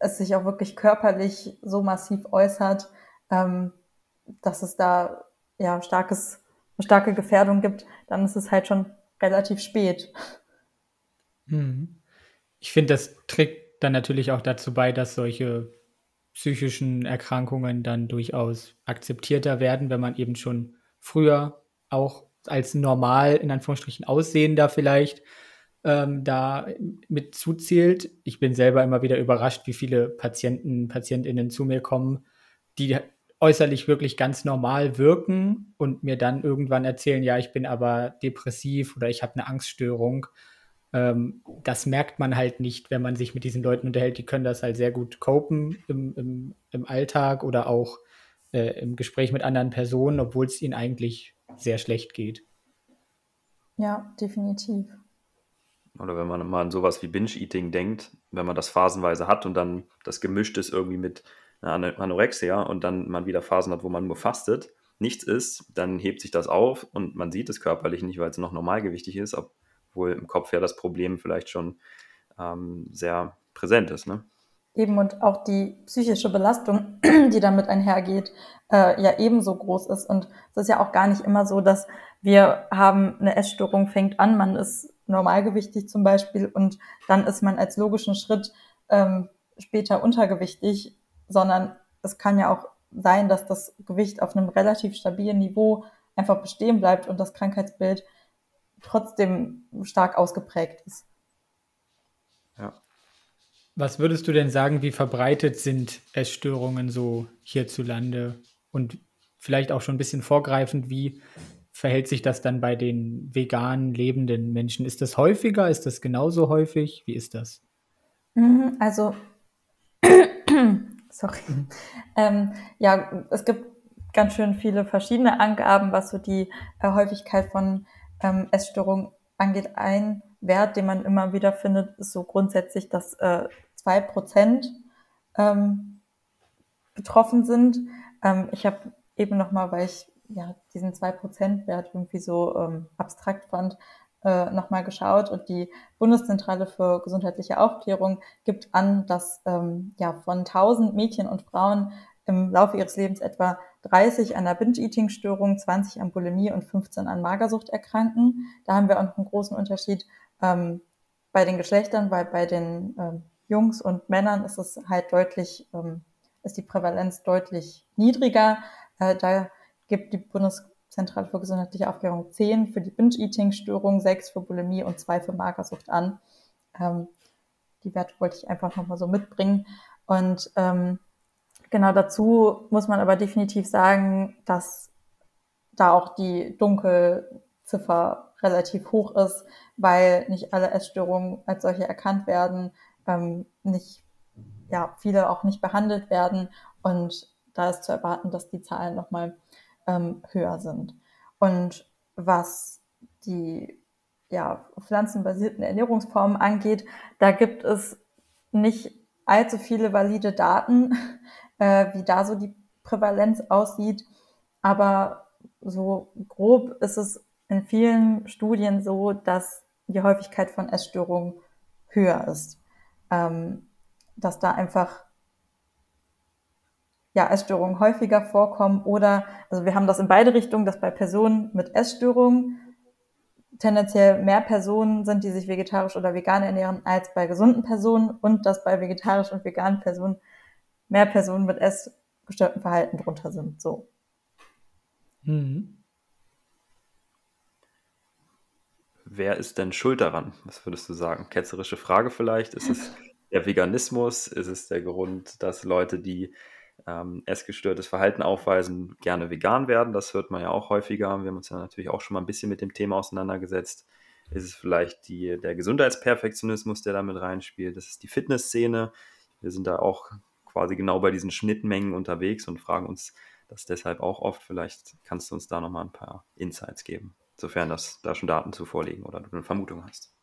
es sich auch wirklich körperlich so massiv äußert, ähm, dass es da ja starkes, eine starke Gefährdung gibt, dann ist es halt schon relativ spät. Hm. Ich finde, das trägt dann natürlich auch dazu bei, dass solche psychischen Erkrankungen dann durchaus akzeptierter werden, wenn man eben schon früher auch als normal, in Anführungsstrichen, aussehender vielleicht ähm, da mit zuzählt. Ich bin selber immer wieder überrascht, wie viele Patienten, PatientInnen zu mir kommen, die äußerlich wirklich ganz normal wirken und mir dann irgendwann erzählen, ja, ich bin aber depressiv oder ich habe eine Angststörung. Ähm, das merkt man halt nicht, wenn man sich mit diesen Leuten unterhält. Die können das halt sehr gut copen im, im, im Alltag oder auch äh, im Gespräch mit anderen Personen, obwohl es ihnen eigentlich sehr schlecht geht. Ja, definitiv. Oder wenn man mal an sowas wie Binge-Eating denkt, wenn man das phasenweise hat und dann das gemischt ist irgendwie mit einer Anorexia und dann man wieder Phasen hat, wo man nur fastet, nichts isst, dann hebt sich das auf und man sieht es körperlich nicht, weil es noch normalgewichtig ist, obwohl im Kopf ja das Problem vielleicht schon ähm, sehr präsent ist. Ne? Eben und auch die psychische Belastung, die damit einhergeht, äh, ja ebenso groß ist. Und es ist ja auch gar nicht immer so, dass wir haben eine Essstörung, fängt an, man ist normalgewichtig zum Beispiel und dann ist man als logischen Schritt ähm, später untergewichtig, sondern es kann ja auch sein, dass das Gewicht auf einem relativ stabilen Niveau einfach bestehen bleibt und das Krankheitsbild trotzdem stark ausgeprägt ist. Ja. Was würdest du denn sagen, wie verbreitet sind Essstörungen so hierzulande? Und vielleicht auch schon ein bisschen vorgreifend, wie verhält sich das dann bei den vegan lebenden Menschen? Ist das häufiger? Ist das genauso häufig? Wie ist das? Mhm, also, sorry. Mhm. Ähm, ja, es gibt ganz schön viele verschiedene Angaben, was so die äh, Häufigkeit von ähm, Essstörungen angeht. Ein Wert, den man immer wieder findet, ist so grundsätzlich, dass äh, zwei Prozent ähm, betroffen sind. Ähm, ich habe eben nochmal, weil ich ja diesen zwei Prozent Wert irgendwie so ähm, abstrakt fand, äh, nochmal geschaut und die Bundeszentrale für gesundheitliche Aufklärung gibt an, dass ähm, ja von 1000 Mädchen und Frauen im Laufe ihres Lebens etwa 30 an der Binge-Eating-Störung, 20 an Bulimie und 15 an Magersucht erkranken. Da haben wir auch einen großen Unterschied ähm, bei den Geschlechtern, weil bei den ähm, Jungs und Männern ist es halt deutlich, ähm, ist die Prävalenz deutlich niedriger. Äh, da gibt die Bundeszentrale für gesundheitliche Aufklärung 10 für die Binge-Eating-Störung, 6 für Bulimie und 2 für Magersucht an. Ähm, die Werte wollte ich einfach nochmal so mitbringen. Und ähm, Genau dazu muss man aber definitiv sagen, dass da auch die Dunkelziffer relativ hoch ist, weil nicht alle Essstörungen als solche erkannt werden, ähm, nicht, ja, viele auch nicht behandelt werden und da ist zu erwarten, dass die Zahlen nochmal ähm, höher sind. Und was die ja, pflanzenbasierten Ernährungsformen angeht, da gibt es nicht allzu viele valide Daten äh, wie da so die Prävalenz aussieht. Aber so grob ist es in vielen Studien so, dass die Häufigkeit von Essstörungen höher ist. Ähm, dass da einfach ja, Essstörungen häufiger vorkommen oder, also wir haben das in beide Richtungen, dass bei Personen mit Essstörungen tendenziell mehr Personen sind, die sich vegetarisch oder vegan ernähren, als bei gesunden Personen und dass bei vegetarisch und veganen Personen mehr Personen mit essgestörtem Verhalten drunter sind. So. Mhm. Wer ist denn schuld daran? Was würdest du sagen? Ketzerische Frage vielleicht. Ist es der Veganismus? Ist es der Grund, dass Leute, die ähm, essgestörtes Verhalten aufweisen, gerne vegan werden? Das hört man ja auch häufiger. Wir haben uns ja natürlich auch schon mal ein bisschen mit dem Thema auseinandergesetzt. Ist es vielleicht die, der Gesundheitsperfektionismus, der damit reinspielt? Das ist die Fitnessszene. Wir sind da auch quasi genau bei diesen Schnittmengen unterwegs und fragen uns das deshalb auch oft. Vielleicht kannst du uns da nochmal ein paar Insights geben, sofern das da schon Daten zu vorliegen oder du eine Vermutung hast.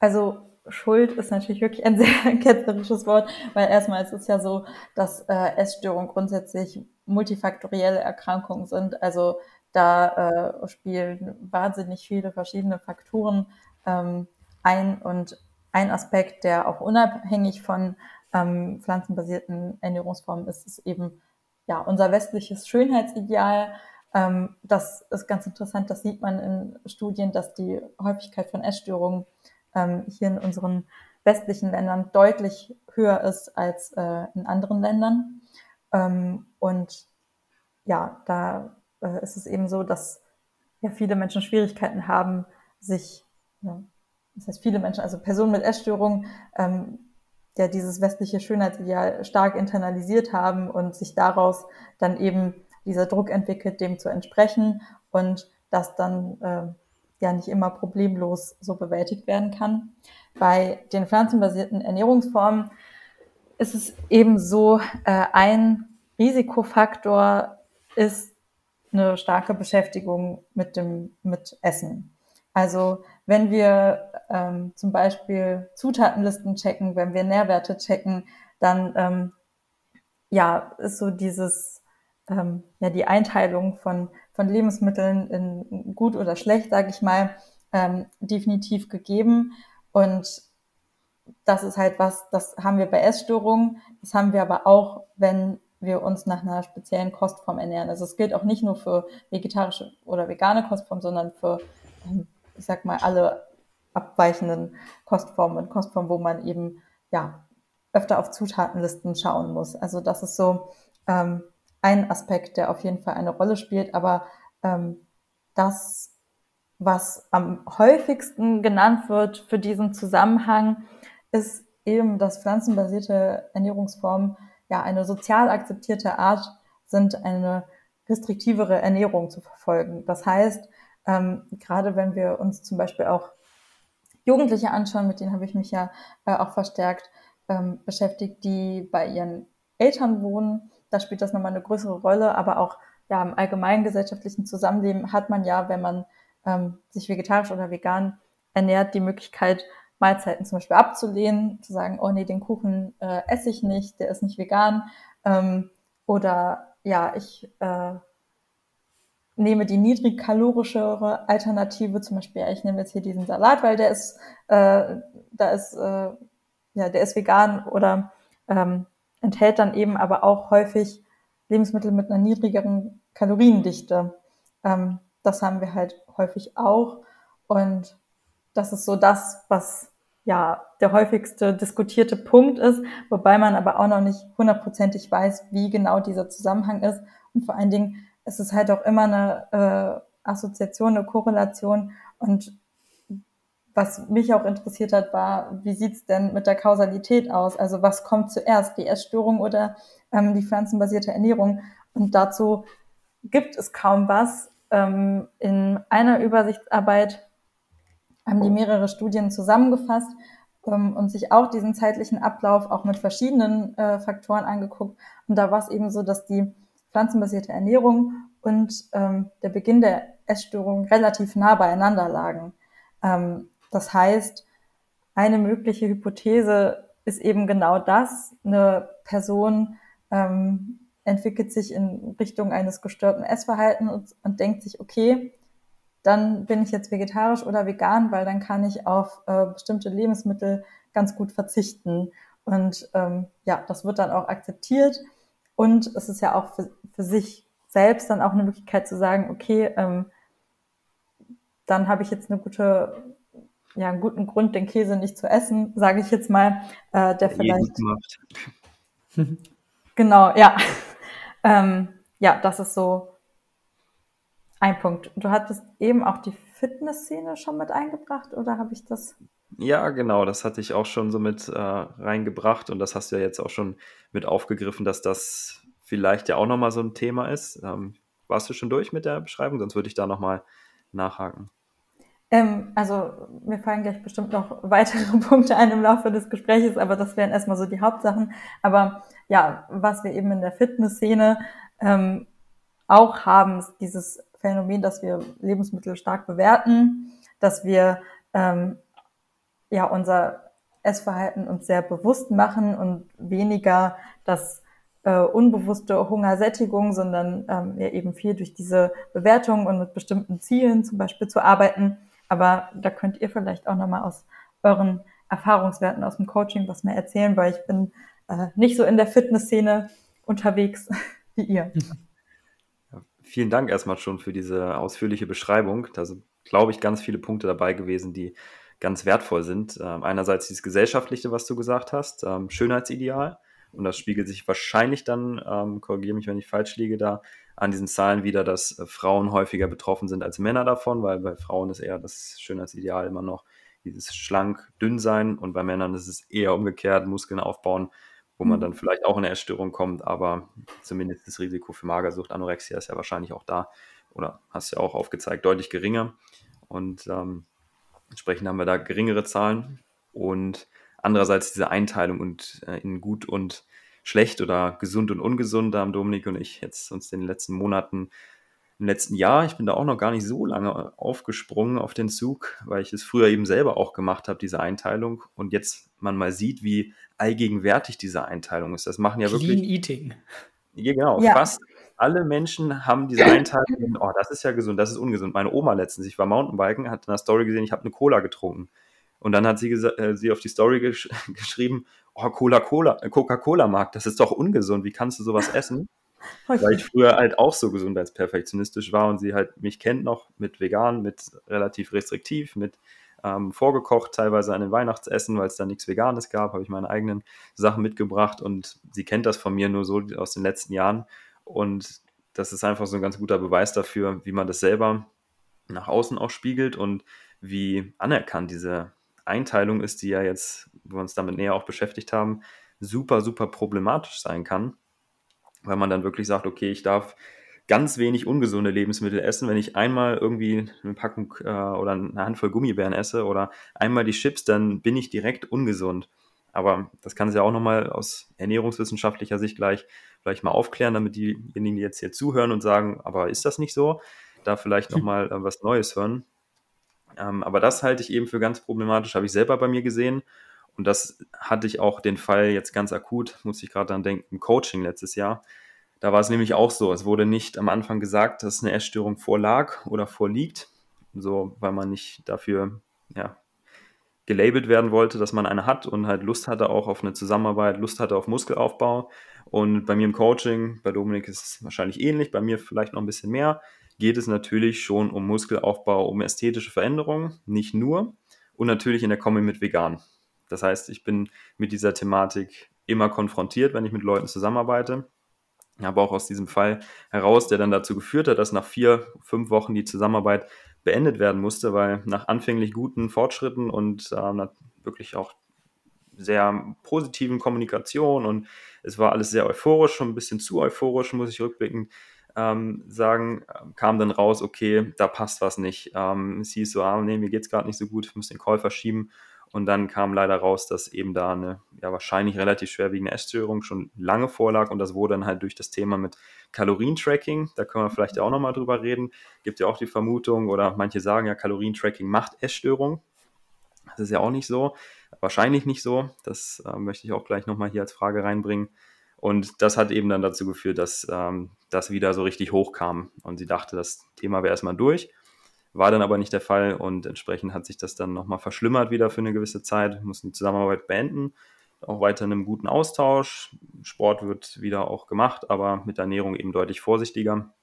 Also Schuld ist natürlich wirklich ein sehr ketzerisches Wort, weil erstmal ist es ja so, dass äh, Essstörungen grundsätzlich multifaktorielle Erkrankungen sind. Also da äh, spielen wahnsinnig viele verschiedene Faktoren ähm, ein und ein Aspekt, der auch unabhängig von ähm, pflanzenbasierten Ernährungsformen ist es eben ja unser westliches Schönheitsideal. Ähm, das ist ganz interessant, das sieht man in Studien, dass die Häufigkeit von Essstörungen ähm, hier in unseren westlichen Ländern deutlich höher ist als äh, in anderen Ländern. Ähm, und ja, da äh, ist es eben so, dass ja viele Menschen Schwierigkeiten haben, sich, ja, das heißt viele Menschen, also Personen mit Essstörungen, ähm, der dieses westliche Schönheitsideal stark internalisiert haben und sich daraus dann eben dieser Druck entwickelt, dem zu entsprechen und das dann äh, ja nicht immer problemlos so bewältigt werden kann. Bei den pflanzenbasierten Ernährungsformen ist es eben so, äh, ein Risikofaktor ist eine starke Beschäftigung mit dem mit Essen. Also wenn wir ähm, zum Beispiel Zutatenlisten checken, wenn wir Nährwerte checken, dann ähm, ja ist so dieses ähm, ja die Einteilung von von Lebensmitteln in gut oder schlecht, sage ich mal, ähm, definitiv gegeben und das ist halt was, das haben wir bei Essstörungen, das haben wir aber auch, wenn wir uns nach einer speziellen Kostform ernähren. Also es gilt auch nicht nur für vegetarische oder vegane Kostform, sondern für ähm, ich sag mal, alle abweichenden Kostformen und Kostformen, wo man eben ja öfter auf Zutatenlisten schauen muss. Also das ist so ähm, ein Aspekt, der auf jeden Fall eine Rolle spielt. Aber ähm, das, was am häufigsten genannt wird für diesen Zusammenhang, ist eben, dass pflanzenbasierte Ernährungsformen ja eine sozial akzeptierte Art sind, eine restriktivere Ernährung zu verfolgen. Das heißt, ähm, gerade wenn wir uns zum Beispiel auch Jugendliche anschauen, mit denen habe ich mich ja äh, auch verstärkt ähm, beschäftigt, die bei ihren Eltern wohnen. Da spielt das nochmal eine größere Rolle, aber auch ja, im allgemeinen gesellschaftlichen Zusammenleben hat man ja, wenn man ähm, sich vegetarisch oder vegan ernährt, die Möglichkeit, Mahlzeiten zum Beispiel abzulehnen, zu sagen, oh nee, den Kuchen äh, esse ich nicht, der ist nicht vegan. Ähm, oder ja, ich äh, nehme die niedrigkalorischere Alternative, zum Beispiel, ich nehme jetzt hier diesen Salat, weil der ist, äh, da ist, äh, ja, der ist vegan oder ähm, enthält dann eben aber auch häufig Lebensmittel mit einer niedrigeren Kaloriendichte. Ähm, das haben wir halt häufig auch. Und das ist so das, was ja der häufigste diskutierte Punkt ist, wobei man aber auch noch nicht hundertprozentig weiß, wie genau dieser Zusammenhang ist. Und vor allen Dingen ist es halt auch immer eine äh, Assoziation, eine Korrelation. Und was mich auch interessiert hat, war, wie sieht's denn mit der Kausalität aus? Also was kommt zuerst, die Essstörung oder ähm, die pflanzenbasierte Ernährung? Und dazu gibt es kaum was. Ähm, in einer Übersichtsarbeit haben die mehrere Studien zusammengefasst ähm, und sich auch diesen zeitlichen Ablauf auch mit verschiedenen äh, Faktoren angeguckt. Und da war es eben so, dass die pflanzenbasierte Ernährung und ähm, der Beginn der Essstörung relativ nah beieinander lagen. Ähm, das heißt, eine mögliche Hypothese ist eben genau das. Eine Person ähm, entwickelt sich in Richtung eines gestörten Essverhaltens und, und denkt sich, okay, dann bin ich jetzt vegetarisch oder vegan, weil dann kann ich auf äh, bestimmte Lebensmittel ganz gut verzichten. Und ähm, ja, das wird dann auch akzeptiert. Und es ist ja auch für, für sich selbst dann auch eine Möglichkeit zu sagen, okay, ähm, dann habe ich jetzt eine gute, ja, einen guten Grund, den Käse nicht zu essen, sage ich jetzt mal, äh, der vielleicht. genau, ja. ähm, ja, das ist so ein Punkt. Du hattest eben auch die Fitnessszene schon mit eingebracht oder habe ich das? Ja, genau, das hatte ich auch schon so mit äh, reingebracht und das hast du ja jetzt auch schon mit aufgegriffen, dass das vielleicht ja auch nochmal so ein Thema ist. Ähm, warst du schon durch mit der Beschreibung? Sonst würde ich da nochmal nachhaken. Ähm, also mir fallen gleich bestimmt noch weitere Punkte ein im Laufe des Gesprächs, aber das wären erstmal so die Hauptsachen. Aber ja, was wir eben in der Fitnessszene ähm, auch haben, ist dieses Phänomen, dass wir Lebensmittel stark bewerten, dass wir ähm, ja unser Essverhalten uns sehr bewusst machen und weniger das äh, unbewusste Hungersättigung, sondern ähm, ja eben viel durch diese Bewertung und mit bestimmten Zielen zum Beispiel zu arbeiten. Aber da könnt ihr vielleicht auch nochmal aus euren Erfahrungswerten aus dem Coaching was mehr erzählen, weil ich bin äh, nicht so in der Fitnessszene unterwegs wie ihr. vielen Dank erstmal schon für diese ausführliche Beschreibung. Da sind, glaube ich, ganz viele Punkte dabei gewesen, die ganz wertvoll sind. Ähm, einerseits dieses Gesellschaftliche, was du gesagt hast, ähm, Schönheitsideal. Und das spiegelt sich wahrscheinlich dann, ähm, korrigiere mich, wenn ich falsch liege, da an diesen Zahlen wieder, dass äh, Frauen häufiger betroffen sind als Männer davon, weil bei Frauen ist eher das Schönheitsideal immer noch dieses schlank, dünn sein und bei Männern ist es eher umgekehrt, Muskeln aufbauen, wo man mhm. dann vielleicht auch in eine Essstörung kommt, aber zumindest das Risiko für Magersucht, Anorexia ist ja wahrscheinlich auch da oder hast ja auch aufgezeigt, deutlich geringer und ähm, entsprechend haben wir da geringere Zahlen und andererseits diese Einteilung und äh, in gut und schlecht oder gesund und ungesund, da haben Dominik und ich jetzt uns in den letzten Monaten im letzten Jahr, ich bin da auch noch gar nicht so lange aufgesprungen auf den Zug, weil ich es früher eben selber auch gemacht habe, diese Einteilung. Und jetzt man mal sieht, wie allgegenwärtig diese Einteilung ist. Das machen ja Clean wirklich. Eating. Ja, genau. Ja. Fast alle Menschen haben diese Einteilung, oh, das ist ja gesund, das ist ungesund. Meine Oma letztens, ich war Mountainbiken, hat in der Story gesehen, ich habe eine Cola getrunken. Und dann hat sie, äh, sie auf die Story gesch geschrieben, oh, Cola-Cola, äh, Coca-Cola-Markt, das ist doch ungesund, wie kannst du sowas essen? Okay. Weil ich früher halt auch so gesundheitsperfektionistisch war und sie halt mich kennt noch mit vegan, mit relativ restriktiv, mit ähm, vorgekocht, teilweise an den Weihnachtsessen, weil es da nichts Veganes gab, habe ich meine eigenen Sachen mitgebracht und sie kennt das von mir nur so aus den letzten Jahren und das ist einfach so ein ganz guter Beweis dafür, wie man das selber nach außen auch spiegelt und wie anerkannt diese Einteilung ist, die ja jetzt, wo wir uns damit näher auch beschäftigt haben, super, super problematisch sein kann, weil man dann wirklich sagt, okay, ich darf ganz wenig ungesunde Lebensmittel essen. Wenn ich einmal irgendwie eine Packung äh, oder eine Handvoll Gummibären esse oder einmal die Chips, dann bin ich direkt ungesund. Aber das kann es ja auch nochmal aus ernährungswissenschaftlicher Sicht gleich vielleicht mal aufklären, damit diejenigen, die jetzt hier zuhören und sagen, aber ist das nicht so, da vielleicht nochmal äh, was Neues hören. Ähm, aber das halte ich eben für ganz problematisch, habe ich selber bei mir gesehen. Und das hatte ich auch den Fall jetzt ganz akut, muss ich gerade dann denken, im Coaching letztes Jahr. Da war es nämlich auch so, es wurde nicht am Anfang gesagt, dass eine Essstörung vorlag oder vorliegt, so weil man nicht dafür ja, gelabelt werden wollte, dass man eine hat und halt Lust hatte auch auf eine Zusammenarbeit, Lust hatte auf Muskelaufbau. Und bei mir im Coaching, bei Dominik ist es wahrscheinlich ähnlich, bei mir vielleicht noch ein bisschen mehr, geht es natürlich schon um Muskelaufbau, um ästhetische Veränderungen, nicht nur. Und natürlich in der Kombi mit vegan. Das heißt, ich bin mit dieser Thematik immer konfrontiert, wenn ich mit Leuten zusammenarbeite. Aber auch aus diesem Fall heraus, der dann dazu geführt hat, dass nach vier, fünf Wochen die Zusammenarbeit beendet werden musste, weil nach anfänglich guten Fortschritten und äh, wirklich auch sehr positiven Kommunikation und es war alles sehr euphorisch, schon ein bisschen zu euphorisch, muss ich rückblickend ähm, sagen, kam dann raus, okay, da passt was nicht. Ähm, es hieß so, ah, nee, mir geht es gerade nicht so gut, ich muss den Call verschieben. Und dann kam leider raus, dass eben da eine ja, wahrscheinlich relativ schwerwiegende Essstörung schon lange vorlag und das wurde dann halt durch das Thema mit Kalorientracking, da können wir vielleicht auch nochmal drüber reden, gibt ja auch die Vermutung oder manche sagen ja, Kalorientracking macht Essstörung. Das ist ja auch nicht so, wahrscheinlich nicht so, das äh, möchte ich auch gleich nochmal hier als Frage reinbringen. Und das hat eben dann dazu geführt, dass ähm, das wieder so richtig hochkam und sie dachte, das Thema wäre erstmal durch. War dann aber nicht der Fall und entsprechend hat sich das dann nochmal verschlimmert wieder für eine gewisse Zeit, mussten die Zusammenarbeit beenden. Auch weiter in einem guten Austausch. Sport wird wieder auch gemacht, aber mit der Ernährung eben deutlich vorsichtiger.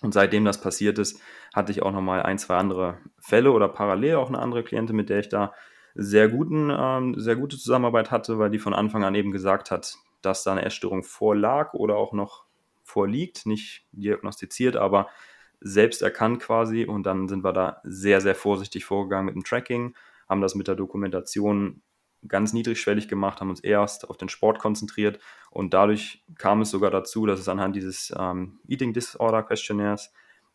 Und seitdem das passiert ist, hatte ich auch nochmal ein, zwei andere Fälle oder parallel auch eine andere Klientin, mit der ich da sehr, guten, ähm, sehr gute Zusammenarbeit hatte, weil die von Anfang an eben gesagt hat, dass da eine Essstörung vorlag oder auch noch vorliegt, nicht diagnostiziert, aber selbst erkannt quasi und dann sind wir da sehr, sehr vorsichtig vorgegangen mit dem Tracking, haben das mit der Dokumentation ganz niedrigschwellig gemacht, haben uns erst auf den Sport konzentriert und dadurch kam es sogar dazu, dass es anhand dieses ähm, Eating Disorder Questionnaires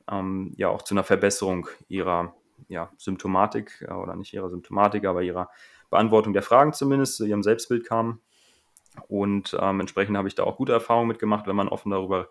ähm, ja auch zu einer Verbesserung ihrer ja, Symptomatik äh, oder nicht ihrer Symptomatik, aber ihrer Beantwortung der Fragen zumindest zu ihrem Selbstbild kam. Und ähm, entsprechend habe ich da auch gute Erfahrungen mitgemacht, wenn man offen darüber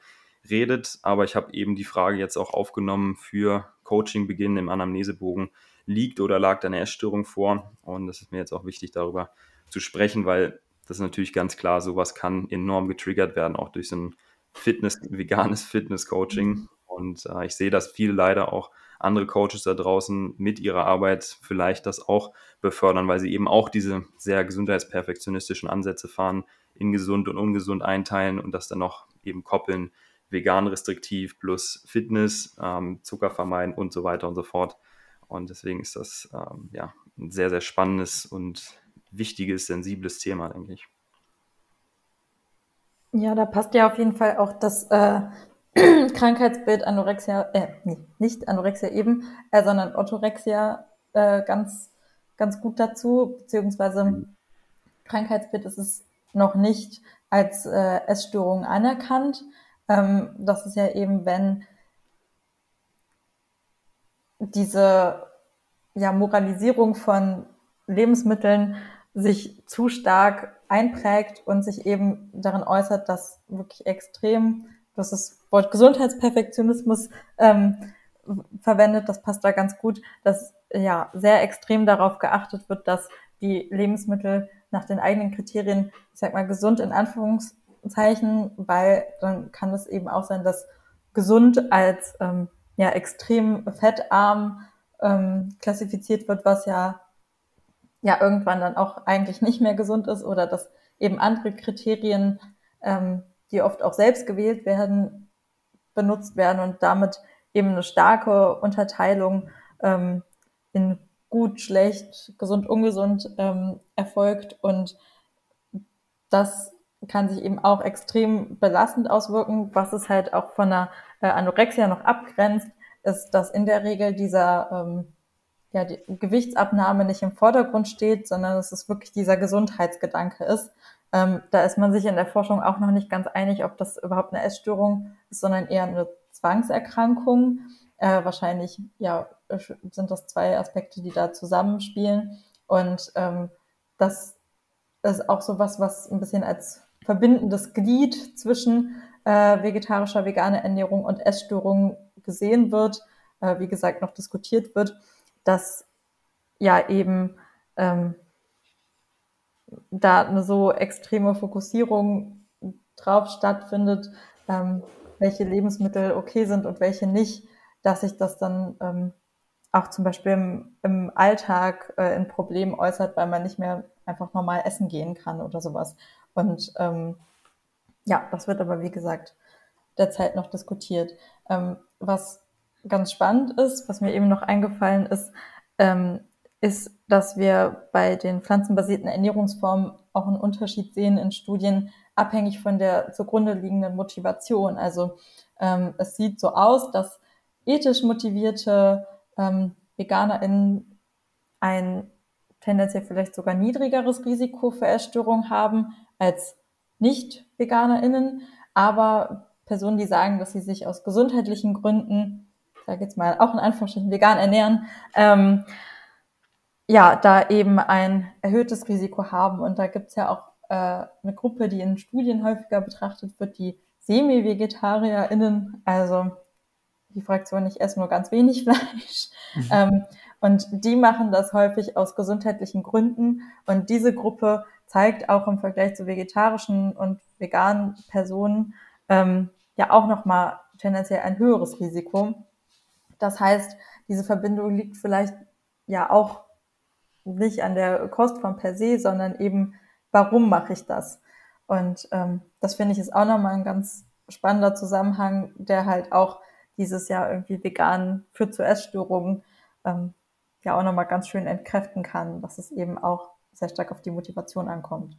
redet. Aber ich habe eben die Frage jetzt auch aufgenommen für Coachingbeginn im Anamnesebogen. Liegt oder lag da eine Essstörung vor? Und das ist mir jetzt auch wichtig, darüber zu sprechen, weil das ist natürlich ganz klar, sowas kann enorm getriggert werden, auch durch so ein Fitness, veganes Fitness-Coaching. Und äh, ich sehe, dass viele leider auch andere Coaches da draußen mit ihrer Arbeit vielleicht das auch befördern, weil sie eben auch diese sehr gesundheitsperfektionistischen Ansätze fahren, in gesund und ungesund einteilen und das dann noch eben koppeln vegan restriktiv plus Fitness, ähm, Zucker vermeiden und so weiter und so fort. Und deswegen ist das ähm, ja ein sehr, sehr spannendes und wichtiges, sensibles Thema, denke ich. Ja, da passt ja auf jeden Fall auch das äh, Krankheitsbild Anorexia, äh, nee, nicht Anorexia eben, äh, sondern Orthorexia äh, ganz, ganz gut dazu, beziehungsweise mhm. Krankheitsbild ist es noch nicht als äh, Essstörung anerkannt. Ähm, das ist ja eben, wenn diese ja, Moralisierung von Lebensmitteln sich zu stark einprägt und sich eben darin äußert, dass wirklich extrem, das ist Wort Gesundheitsperfektionismus ähm, verwendet, das passt da ganz gut, dass ja sehr extrem darauf geachtet wird, dass die Lebensmittel nach den eigenen Kriterien, ich sag mal, gesund in Anführungs Zeichen, weil dann kann es eben auch sein, dass gesund als ähm, ja extrem fettarm ähm, klassifiziert wird, was ja ja irgendwann dann auch eigentlich nicht mehr gesund ist oder dass eben andere Kriterien, ähm, die oft auch selbst gewählt werden, benutzt werden und damit eben eine starke Unterteilung ähm, in gut, schlecht, gesund, ungesund ähm, erfolgt und das kann sich eben auch extrem belastend auswirken. Was es halt auch von einer äh, Anorexia noch abgrenzt, ist, dass in der Regel dieser ähm, ja, die Gewichtsabnahme nicht im Vordergrund steht, sondern dass es wirklich dieser Gesundheitsgedanke ist. Ähm, da ist man sich in der Forschung auch noch nicht ganz einig, ob das überhaupt eine Essstörung ist, sondern eher eine Zwangserkrankung. Äh, wahrscheinlich ja, sind das zwei Aspekte, die da zusammenspielen. Und ähm, das ist auch so was, was ein bisschen als verbindendes Glied zwischen äh, vegetarischer, veganer Ernährung und Essstörungen gesehen wird, äh, wie gesagt, noch diskutiert wird, dass ja eben ähm, da eine so extreme Fokussierung drauf stattfindet, ähm, welche Lebensmittel okay sind und welche nicht, dass sich das dann ähm, auch zum Beispiel im, im Alltag äh, in Problemen äußert, weil man nicht mehr einfach normal essen gehen kann oder sowas. Und ähm, ja, das wird aber, wie gesagt, derzeit noch diskutiert. Ähm, was ganz spannend ist, was mir eben noch eingefallen ist, ähm, ist, dass wir bei den pflanzenbasierten Ernährungsformen auch einen Unterschied sehen in Studien, abhängig von der zugrunde liegenden Motivation. Also ähm, es sieht so aus, dass ethisch motivierte ähm, VeganerInnen ein tendenziell vielleicht sogar niedrigeres Risiko für Essstörungen haben als Nicht-VeganerInnen, aber Personen, die sagen, dass sie sich aus gesundheitlichen Gründen, ich sage jetzt mal auch in Anführungsstrichen vegan ernähren, ähm, ja, da eben ein erhöhtes Risiko haben. Und da gibt's ja auch äh, eine Gruppe, die in Studien häufiger betrachtet wird, die Semi-VegetarierInnen, also die Fraktion, ich esse nur ganz wenig Fleisch. Mhm. Ähm, und die machen das häufig aus gesundheitlichen Gründen. Und diese Gruppe zeigt auch im Vergleich zu vegetarischen und veganen Personen ähm, ja auch nochmal tendenziell ein höheres Risiko. Das heißt, diese Verbindung liegt vielleicht ja auch nicht an der Kostform per se, sondern eben, warum mache ich das? Und ähm, das finde ich ist auch nochmal ein ganz spannender Zusammenhang, der halt auch dieses Jahr irgendwie vegan führt zu Essstörungen, ähm, ja auch nochmal ganz schön entkräften kann, dass es eben auch sehr stark auf die Motivation ankommt.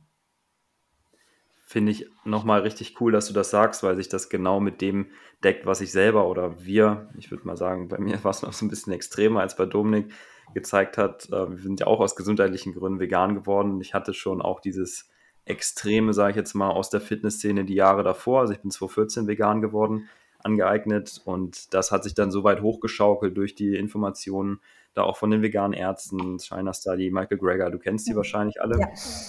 Finde ich nochmal richtig cool, dass du das sagst, weil sich das genau mit dem deckt, was ich selber oder wir, ich würde mal sagen, bei mir war es noch so ein bisschen extremer als bei Dominik, gezeigt hat. Äh, wir sind ja auch aus gesundheitlichen Gründen vegan geworden. Ich hatte schon auch dieses Extreme, sage ich jetzt mal, aus der Fitnessszene die Jahre davor. Also ich bin 2014 vegan geworden, angeeignet und das hat sich dann so weit hochgeschaukelt durch die Informationen da auch von den veganen Ärzten, China Study, Michael Greger, du kennst die wahrscheinlich alle. Ja.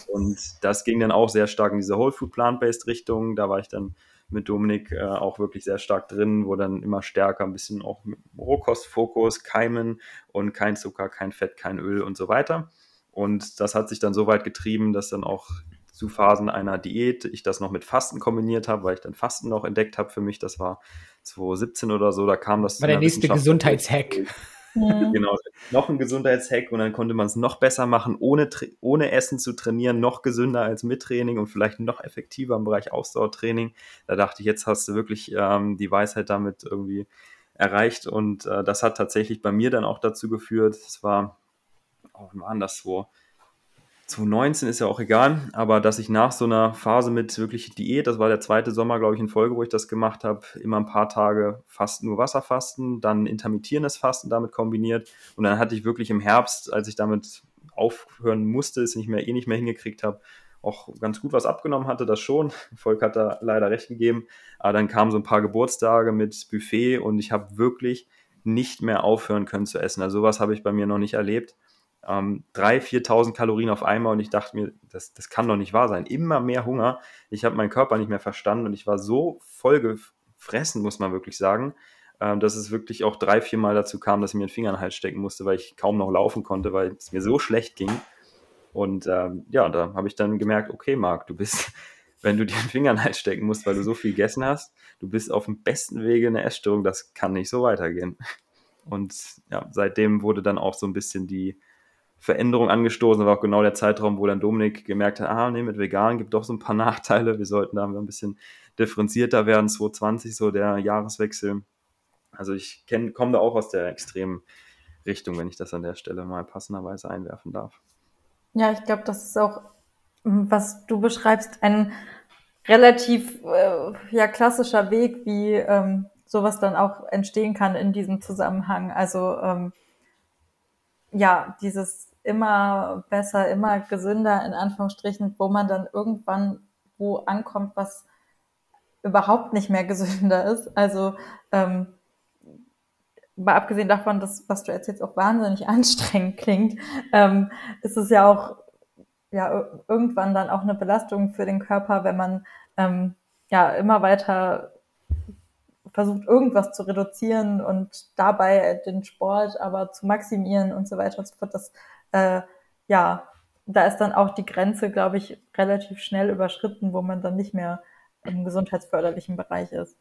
Und das ging dann auch sehr stark in diese Whole Food Plant-Based Richtung. Da war ich dann mit Dominik äh, auch wirklich sehr stark drin, wo dann immer stärker ein bisschen auch Rohkostfokus, Keimen und kein Zucker, kein Fett, kein Öl und so weiter. Und das hat sich dann so weit getrieben, dass dann auch zu Phasen einer Diät ich das noch mit Fasten kombiniert habe, weil ich dann Fasten noch entdeckt habe für mich. Das war 2017 oder so, da kam das. War der nächste Gesundheitshack. Ja. Genau, noch ein Gesundheitshack und dann konnte man es noch besser machen, ohne, ohne Essen zu trainieren, noch gesünder als mit Training und vielleicht noch effektiver im Bereich Ausdauertraining. Da dachte ich, jetzt hast du wirklich ähm, die Weisheit damit irgendwie erreicht und äh, das hat tatsächlich bei mir dann auch dazu geführt, es war, oh, wie war das so? 2019 ist ja auch egal, aber dass ich nach so einer Phase mit wirklich Diät, das war der zweite Sommer, glaube ich, in Folge, wo ich das gemacht habe, immer ein paar Tage fast nur Wasserfasten, dann intermittierendes Fasten damit kombiniert und dann hatte ich wirklich im Herbst, als ich damit aufhören musste, es nicht mehr eh nicht mehr hingekriegt habe, auch ganz gut was abgenommen hatte, das schon. Volk hat da leider recht gegeben, aber dann kamen so ein paar Geburtstage mit Buffet und ich habe wirklich nicht mehr aufhören können zu essen. Also sowas habe ich bei mir noch nicht erlebt ähm, 3.000, 4.000 Kalorien auf einmal und ich dachte mir, das, das kann doch nicht wahr sein. Immer mehr Hunger. Ich habe meinen Körper nicht mehr verstanden und ich war so voll gefressen, muss man wirklich sagen, äh, dass es wirklich auch drei, vier Mal dazu kam, dass ich mir den Finger in den Hals stecken musste, weil ich kaum noch laufen konnte, weil es mir so schlecht ging. Und ähm, ja, da habe ich dann gemerkt, okay, Marc, du bist, wenn du dir den Finger in den Hals stecken musst, weil du so viel gegessen hast, du bist auf dem besten Wege in der Essstörung, das kann nicht so weitergehen. Und ja, seitdem wurde dann auch so ein bisschen die, Veränderung angestoßen. War auch genau der Zeitraum, wo dann Dominik gemerkt hat, ah, nee, mit Vegan gibt doch so ein paar Nachteile. Wir sollten da ein bisschen differenzierter werden. 2020, so der Jahreswechsel. Also ich komme da auch aus der extremen Richtung, wenn ich das an der Stelle mal passenderweise einwerfen darf. Ja, ich glaube, das ist auch, was du beschreibst, ein relativ äh, ja, klassischer Weg, wie ähm, sowas dann auch entstehen kann in diesem Zusammenhang. Also ähm, ja, dieses immer besser, immer gesünder in Anführungsstrichen, wo man dann irgendwann wo ankommt, was überhaupt nicht mehr gesünder ist. Also ähm, mal abgesehen davon, dass was du erzählst auch wahnsinnig anstrengend klingt, ähm, ist es ja auch ja irgendwann dann auch eine Belastung für den Körper, wenn man ähm, ja immer weiter versucht, irgendwas zu reduzieren und dabei den Sport aber zu maximieren und so weiter und so fort. Das, äh, ja, da ist dann auch die Grenze, glaube ich, relativ schnell überschritten, wo man dann nicht mehr im gesundheitsförderlichen Bereich ist.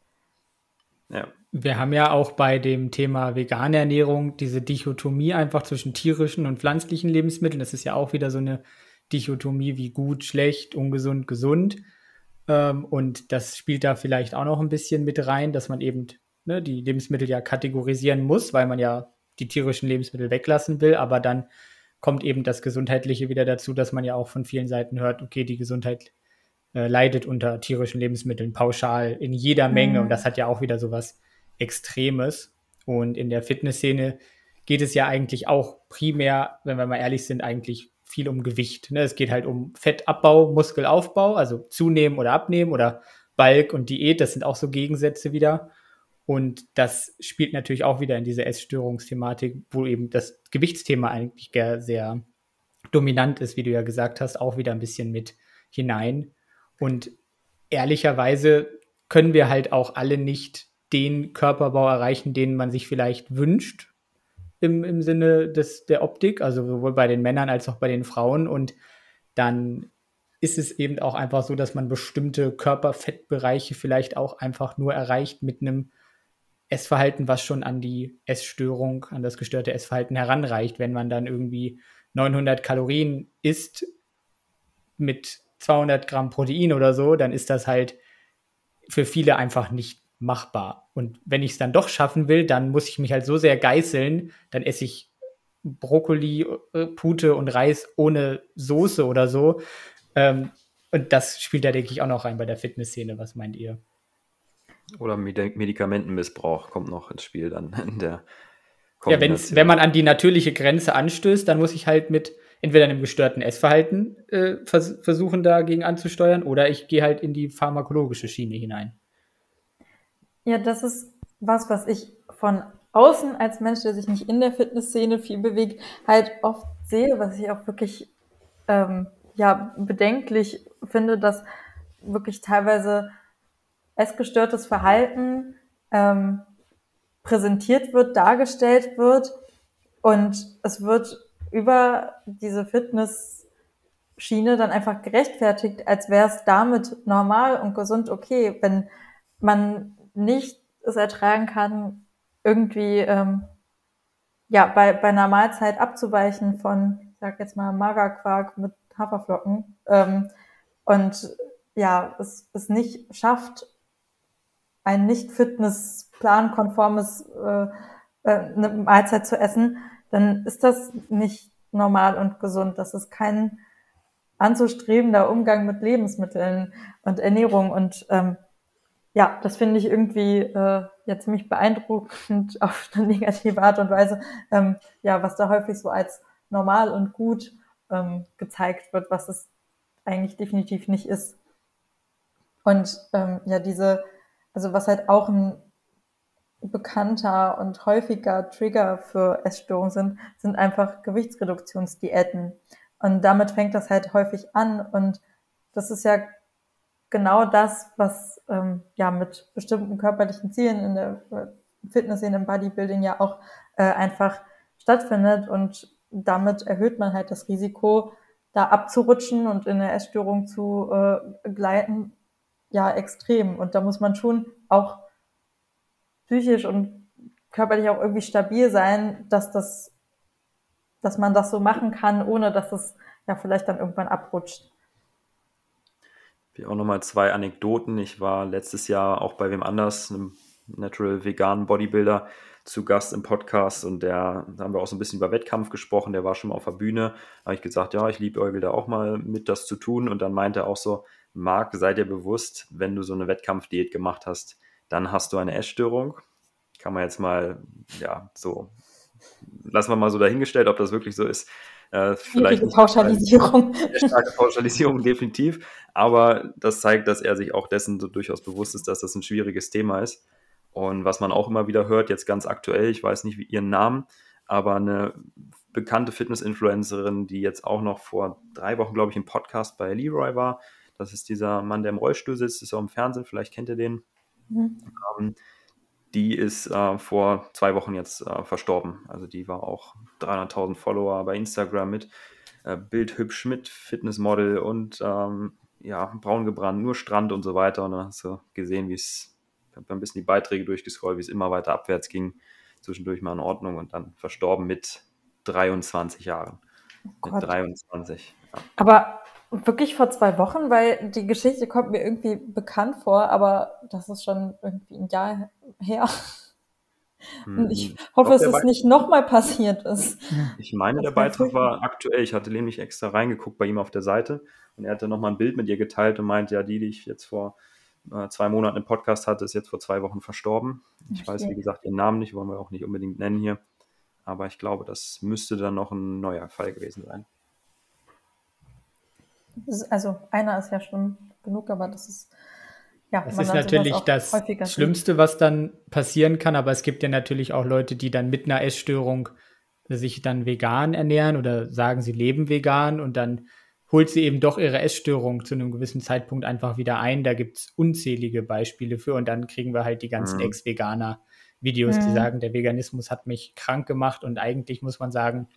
Ja. Wir haben ja auch bei dem Thema vegane Ernährung diese Dichotomie einfach zwischen tierischen und pflanzlichen Lebensmitteln. Das ist ja auch wieder so eine Dichotomie wie gut, schlecht, ungesund, gesund. Ähm, und das spielt da vielleicht auch noch ein bisschen mit rein, dass man eben ne, die Lebensmittel ja kategorisieren muss, weil man ja die tierischen Lebensmittel weglassen will. Aber dann kommt eben das Gesundheitliche wieder dazu, dass man ja auch von vielen Seiten hört, okay, die Gesundheit äh, leidet unter tierischen Lebensmitteln pauschal in jeder Menge. Mhm. Und das hat ja auch wieder so was Extremes. Und in der Fitnessszene geht es ja eigentlich auch primär, wenn wir mal ehrlich sind, eigentlich viel um Gewicht. Ne? Es geht halt um Fettabbau, Muskelaufbau, also zunehmen oder abnehmen oder Balk und Diät, das sind auch so Gegensätze wieder. Und das spielt natürlich auch wieder in diese Essstörungsthematik, wo eben das Gewichtsthema eigentlich sehr dominant ist, wie du ja gesagt hast, auch wieder ein bisschen mit hinein. Und ehrlicherweise können wir halt auch alle nicht den Körperbau erreichen, den man sich vielleicht wünscht im, im Sinne des, der Optik, also sowohl bei den Männern als auch bei den Frauen. Und dann ist es eben auch einfach so, dass man bestimmte Körperfettbereiche vielleicht auch einfach nur erreicht mit einem Essverhalten, was schon an die Essstörung, an das gestörte Essverhalten heranreicht. Wenn man dann irgendwie 900 Kalorien isst mit 200 Gramm Protein oder so, dann ist das halt für viele einfach nicht machbar. Und wenn ich es dann doch schaffen will, dann muss ich mich halt so sehr geißeln, dann esse ich Brokkoli, äh, Pute und Reis ohne Soße oder so. Ähm, und das spielt da, denke ich, auch noch rein bei der Fitnessszene. Was meint ihr? Oder Medikamentenmissbrauch kommt noch ins Spiel dann in der Ja, wenn man an die natürliche Grenze anstößt, dann muss ich halt mit entweder einem gestörten Essverhalten äh, vers versuchen, dagegen anzusteuern, oder ich gehe halt in die pharmakologische Schiene hinein. Ja, das ist was, was ich von außen als Mensch, der sich nicht in der Fitnessszene viel bewegt, halt oft sehe, was ich auch wirklich ähm, ja bedenklich finde, dass wirklich teilweise essgestörtes Verhalten ähm, präsentiert wird, dargestellt wird. Und es wird über diese Fitness-Schiene dann einfach gerechtfertigt, als wäre es damit normal und gesund okay, wenn man nicht es ertragen kann, irgendwie ähm, ja bei, bei einer Mahlzeit abzuweichen von, ich sag jetzt mal, Magerquark mit Haferflocken ähm, und ja, es, es nicht schafft, ein nicht Fitnessplan-konformes äh, äh, eine Mahlzeit zu essen, dann ist das nicht normal und gesund. Das ist kein anzustrebender Umgang mit Lebensmitteln und Ernährung. Und ähm, ja, das finde ich irgendwie äh, ja ziemlich beeindruckend auf eine negative Art und Weise, ähm, ja, was da häufig so als normal und gut ähm, gezeigt wird, was es eigentlich definitiv nicht ist. Und ähm, ja, diese, also was halt auch ein bekannter und häufiger Trigger für Essstörungen sind, sind einfach Gewichtsreduktionsdiäten. Und damit fängt das halt häufig an. Und das ist ja genau das, was ähm, ja mit bestimmten körperlichen Zielen in der Fitness, in dem Bodybuilding ja auch äh, einfach stattfindet. Und damit erhöht man halt das Risiko, da abzurutschen und in eine Essstörung zu äh, gleiten, ja, extrem. Und da muss man schon auch psychisch und körperlich auch irgendwie stabil sein, dass das, dass man das so machen kann, ohne dass es ja vielleicht dann irgendwann abrutscht. Wie auch nochmal zwei Anekdoten. Ich war letztes Jahr auch bei wem anders, einem Natural Vegan Bodybuilder, zu Gast im Podcast und der, da haben wir auch so ein bisschen über Wettkampf gesprochen, der war schon mal auf der Bühne. Da habe ich gesagt, ja, ich liebe Eugel da auch mal mit, das zu tun. Und dann meinte er auch so, Marc, sei dir bewusst, wenn du so eine Wettkampfdiät gemacht hast, dann hast du eine Essstörung. Kann man jetzt mal, ja, so, lassen wir mal so dahingestellt, ob das wirklich so ist. Äh, vielleicht Pauschalisierung. Starke Pauschalisierung, definitiv. Aber das zeigt, dass er sich auch dessen so durchaus bewusst ist, dass das ein schwieriges Thema ist. Und was man auch immer wieder hört, jetzt ganz aktuell, ich weiß nicht wie ihren Namen, aber eine bekannte Fitness-Influencerin, die jetzt auch noch vor drei Wochen, glaube ich, im Podcast bei Leroy war. Das ist dieser Mann, der im Rollstuhl sitzt, ist auch im Fernsehen, vielleicht kennt ihr den. Mhm. Ähm, die ist äh, vor zwei Wochen jetzt äh, verstorben. Also die war auch 300.000 Follower bei Instagram mit äh, Bild hübsch mit Fitnessmodel und ähm, ja, braun gebrannt, nur Strand und so weiter. Und dann hast du gesehen, wie es, ich habe ein bisschen die Beiträge durchgescrollt, wie es immer weiter abwärts ging. Zwischendurch mal in Ordnung und dann verstorben mit 23 Jahren. Oh mit 23. Ja. Aber wirklich vor zwei Wochen, weil die Geschichte kommt mir irgendwie bekannt vor, aber das ist schon irgendwie ein Jahr her. Und ich hm, hoffe, dass es nicht nochmal passiert ist. Ich meine, der Beitrag war aktuell. Ich hatte nämlich extra reingeguckt bei ihm auf der Seite und er hatte nochmal ein Bild mit ihr geteilt und meint, ja, die, die ich jetzt vor äh, zwei Monaten im Podcast hatte, ist jetzt vor zwei Wochen verstorben. Ich weiß, wie gesagt, ihren Namen nicht, wollen wir auch nicht unbedingt nennen hier. Aber ich glaube, das müsste dann noch ein neuer Fall gewesen sein. Also einer ist ja schon genug, aber das ist ja, das ist natürlich das Schlimmste, was dann passieren kann, aber es gibt ja natürlich auch Leute, die dann mit einer Essstörung sich dann vegan ernähren oder sagen, sie leben vegan und dann holt sie eben doch ihre Essstörung zu einem gewissen Zeitpunkt einfach wieder ein. Da gibt es unzählige Beispiele für und dann kriegen wir halt die ganzen mhm. Ex-Veganer-Videos, mhm. die sagen, der Veganismus hat mich krank gemacht und eigentlich muss man sagen,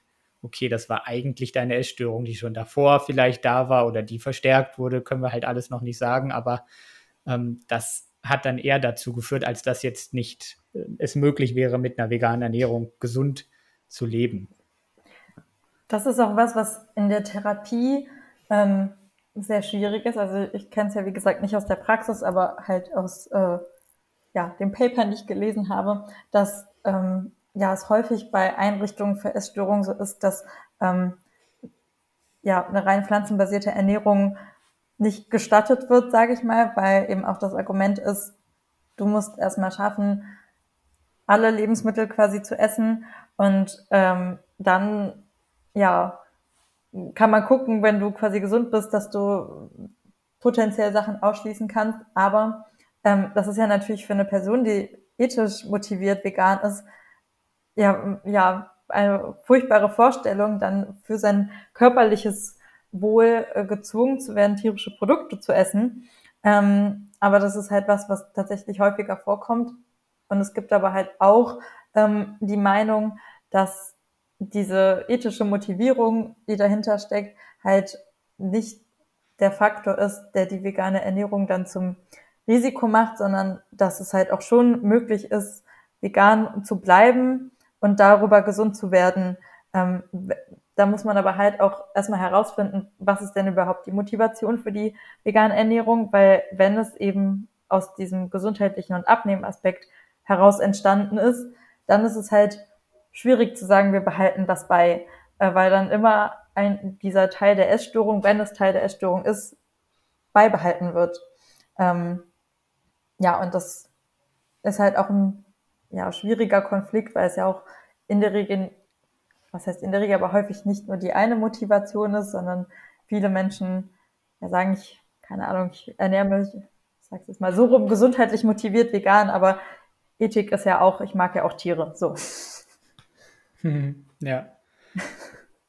okay, das war eigentlich deine Essstörung, die schon davor vielleicht da war oder die verstärkt wurde, können wir halt alles noch nicht sagen, aber ähm, das hat dann eher dazu geführt, als dass jetzt nicht äh, es möglich wäre, mit einer veganen Ernährung gesund zu leben. Das ist auch was, was in der Therapie ähm, sehr schwierig ist. Also ich kenne es ja, wie gesagt, nicht aus der Praxis, aber halt aus äh, ja, dem Paper, die ich gelesen habe, dass ähm, ja, es häufig bei Einrichtungen für Essstörungen so ist, dass ähm, ja, eine rein pflanzenbasierte Ernährung nicht gestattet wird, sage ich mal, weil eben auch das Argument ist, du musst erstmal schaffen, alle Lebensmittel quasi zu essen und ähm, dann ja kann man gucken, wenn du quasi gesund bist, dass du potenziell Sachen ausschließen kannst. Aber ähm, das ist ja natürlich für eine Person, die ethisch motiviert vegan ist, ja, ja, eine furchtbare Vorstellung, dann für sein körperliches wohl äh, gezwungen zu werden, tierische Produkte zu essen. Ähm, aber das ist halt was, was tatsächlich häufiger vorkommt. Und es gibt aber halt auch ähm, die Meinung, dass diese ethische Motivierung, die dahinter steckt, halt nicht der Faktor ist, der die vegane Ernährung dann zum Risiko macht, sondern dass es halt auch schon möglich ist, vegan zu bleiben und darüber gesund zu werden, ähm, da muss man aber halt auch erstmal herausfinden, was ist denn überhaupt die Motivation für die vegane Ernährung, weil wenn es eben aus diesem gesundheitlichen und Abnehmaspekt heraus entstanden ist, dann ist es halt schwierig zu sagen, wir behalten das bei, äh, weil dann immer ein, dieser Teil der Essstörung, wenn es Teil der Essstörung ist, beibehalten wird. Ähm, ja, und das ist halt auch ein ja, schwieriger Konflikt, weil es ja auch in der Regel was heißt in der Regel aber häufig nicht nur die eine Motivation ist, sondern viele Menschen ja sagen, ich, keine Ahnung, ich ernähre mich, ich sag's jetzt mal so rum, gesundheitlich motiviert vegan, aber Ethik ist ja auch, ich mag ja auch Tiere, so. Hm, ja.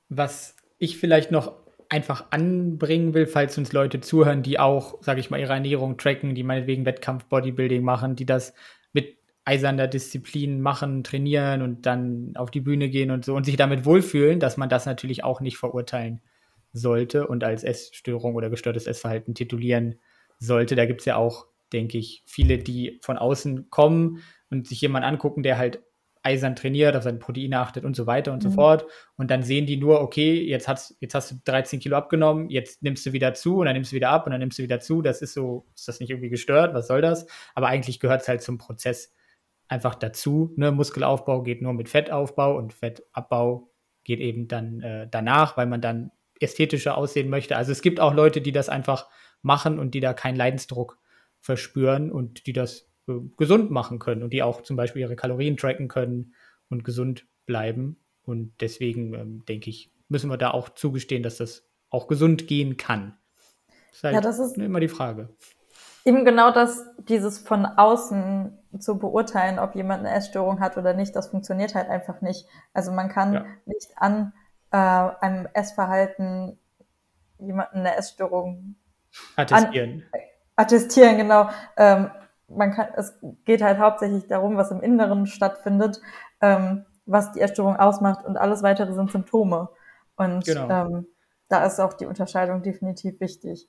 Was ich vielleicht noch einfach anbringen will, falls uns Leute zuhören, die auch, sage ich mal, ihre Ernährung tracken, die meinetwegen Wettkampf Bodybuilding machen, die das mit eiserner Disziplin machen, trainieren und dann auf die Bühne gehen und so und sich damit wohlfühlen, dass man das natürlich auch nicht verurteilen sollte und als Essstörung oder gestörtes Essverhalten titulieren sollte. Da gibt es ja auch, denke ich, viele, die von außen kommen und sich jemanden angucken, der halt eisern trainiert, auf seine Proteine achtet und so weiter und mhm. so fort. Und dann sehen die nur, okay, jetzt hast, jetzt hast du 13 Kilo abgenommen, jetzt nimmst du wieder zu und dann nimmst du wieder ab und dann nimmst du wieder zu. Das ist so, ist das nicht irgendwie gestört? Was soll das? Aber eigentlich gehört es halt zum Prozess einfach dazu. Ne? Muskelaufbau geht nur mit Fettaufbau und Fettabbau geht eben dann äh, danach, weil man dann ästhetischer aussehen möchte. Also es gibt auch Leute, die das einfach machen und die da keinen Leidensdruck verspüren und die das äh, gesund machen können und die auch zum Beispiel ihre Kalorien tracken können und gesund bleiben. Und deswegen ähm, denke ich, müssen wir da auch zugestehen, dass das auch gesund gehen kann. Das ist halt ja, das ist immer die Frage. Eben genau das, dieses von außen zu beurteilen, ob jemand eine Essstörung hat oder nicht, das funktioniert halt einfach nicht. Also man kann ja. nicht an äh, einem Essverhalten jemanden eine Essstörung attestieren. An, attestieren, genau. Ähm, man kann, es geht halt hauptsächlich darum, was im Inneren stattfindet, ähm, was die Essstörung ausmacht und alles weitere sind Symptome. Und genau. ähm, da ist auch die Unterscheidung definitiv wichtig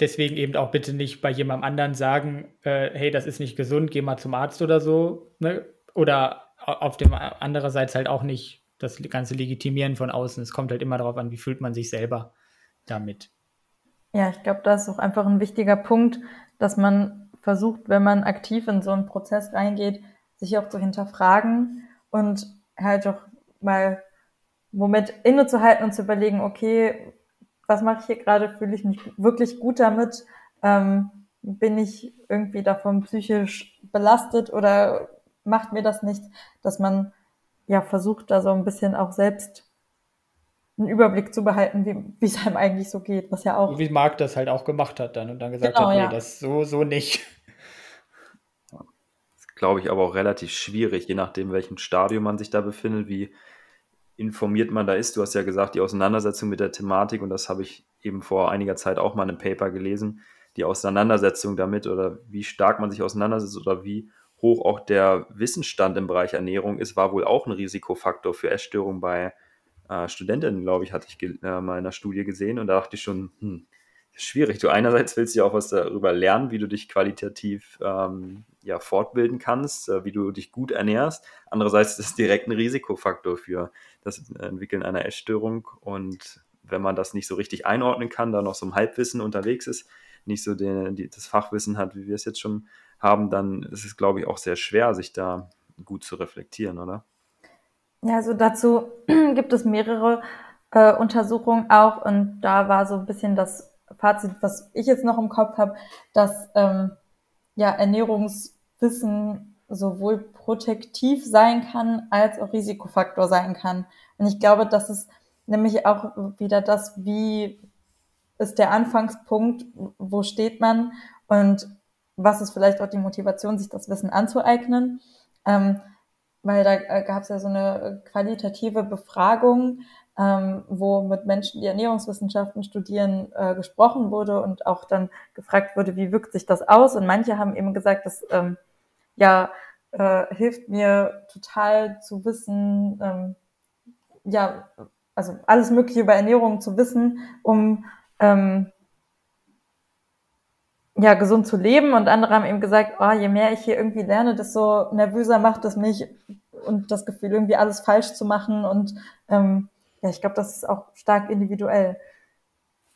deswegen eben auch bitte nicht bei jemandem anderen sagen, äh, hey, das ist nicht gesund, geh mal zum Arzt oder so. Ne? Oder auf dem andererseits halt auch nicht das ganze Legitimieren von außen. Es kommt halt immer darauf an, wie fühlt man sich selber damit. Ja, ich glaube, das ist auch einfach ein wichtiger Punkt, dass man versucht, wenn man aktiv in so einen Prozess reingeht, sich auch zu hinterfragen und halt auch mal Moment innezuhalten und zu überlegen, okay, was mache ich hier gerade, fühle ich mich wirklich gut damit, ähm, bin ich irgendwie davon psychisch belastet oder macht mir das nicht, dass man ja versucht, da so ein bisschen auch selbst einen Überblick zu behalten, wie, wie es einem eigentlich so geht, was ja auch. Wie Marc das halt auch gemacht hat dann und dann gesagt genau, hat, nee, ja. das so, so nicht. Das glaube ich aber auch relativ schwierig, je nachdem, welchem Stadium man sich da befindet, wie informiert man da ist. Du hast ja gesagt, die Auseinandersetzung mit der Thematik, und das habe ich eben vor einiger Zeit auch mal in einem Paper gelesen, die Auseinandersetzung damit oder wie stark man sich auseinandersetzt oder wie hoch auch der Wissensstand im Bereich Ernährung ist, war wohl auch ein Risikofaktor für Essstörungen bei äh, Studentinnen, glaube ich, hatte ich äh, mal in einer Studie gesehen. Und da dachte ich schon, hm, schwierig. Du einerseits willst ja auch was darüber lernen, wie du dich qualitativ ähm, ja, fortbilden kannst, äh, wie du dich gut ernährst. Andererseits ist es direkt ein Risikofaktor für das Entwickeln einer Essstörung. Und wenn man das nicht so richtig einordnen kann, da noch so ein Halbwissen unterwegs ist, nicht so den, die, das Fachwissen hat, wie wir es jetzt schon haben, dann ist es, glaube ich, auch sehr schwer, sich da gut zu reflektieren, oder? Ja, also dazu gibt es mehrere äh, Untersuchungen auch und da war so ein bisschen das Fazit, was ich jetzt noch im Kopf habe, dass ähm, ja Ernährungswissen sowohl protektiv sein kann als auch Risikofaktor sein kann. Und ich glaube, das ist nämlich auch wieder das, wie ist der Anfangspunkt, wo steht man und was ist vielleicht auch die Motivation, sich das Wissen anzueignen. Ähm, weil da äh, gab es ja so eine qualitative Befragung, ähm, wo mit Menschen, die Ernährungswissenschaften studieren, äh, gesprochen wurde und auch dann gefragt wurde, wie wirkt sich das aus? Und manche haben eben gesagt, das ähm, ja äh, hilft mir total zu wissen, ähm, ja, also alles Mögliche über Ernährung zu wissen, um ähm, ja, gesund zu leben. Und andere haben eben gesagt, oh, je mehr ich hier irgendwie lerne, desto nervöser macht es mich und das Gefühl, irgendwie alles falsch zu machen. Und ähm, ja, ich glaube, das ist auch stark individuell.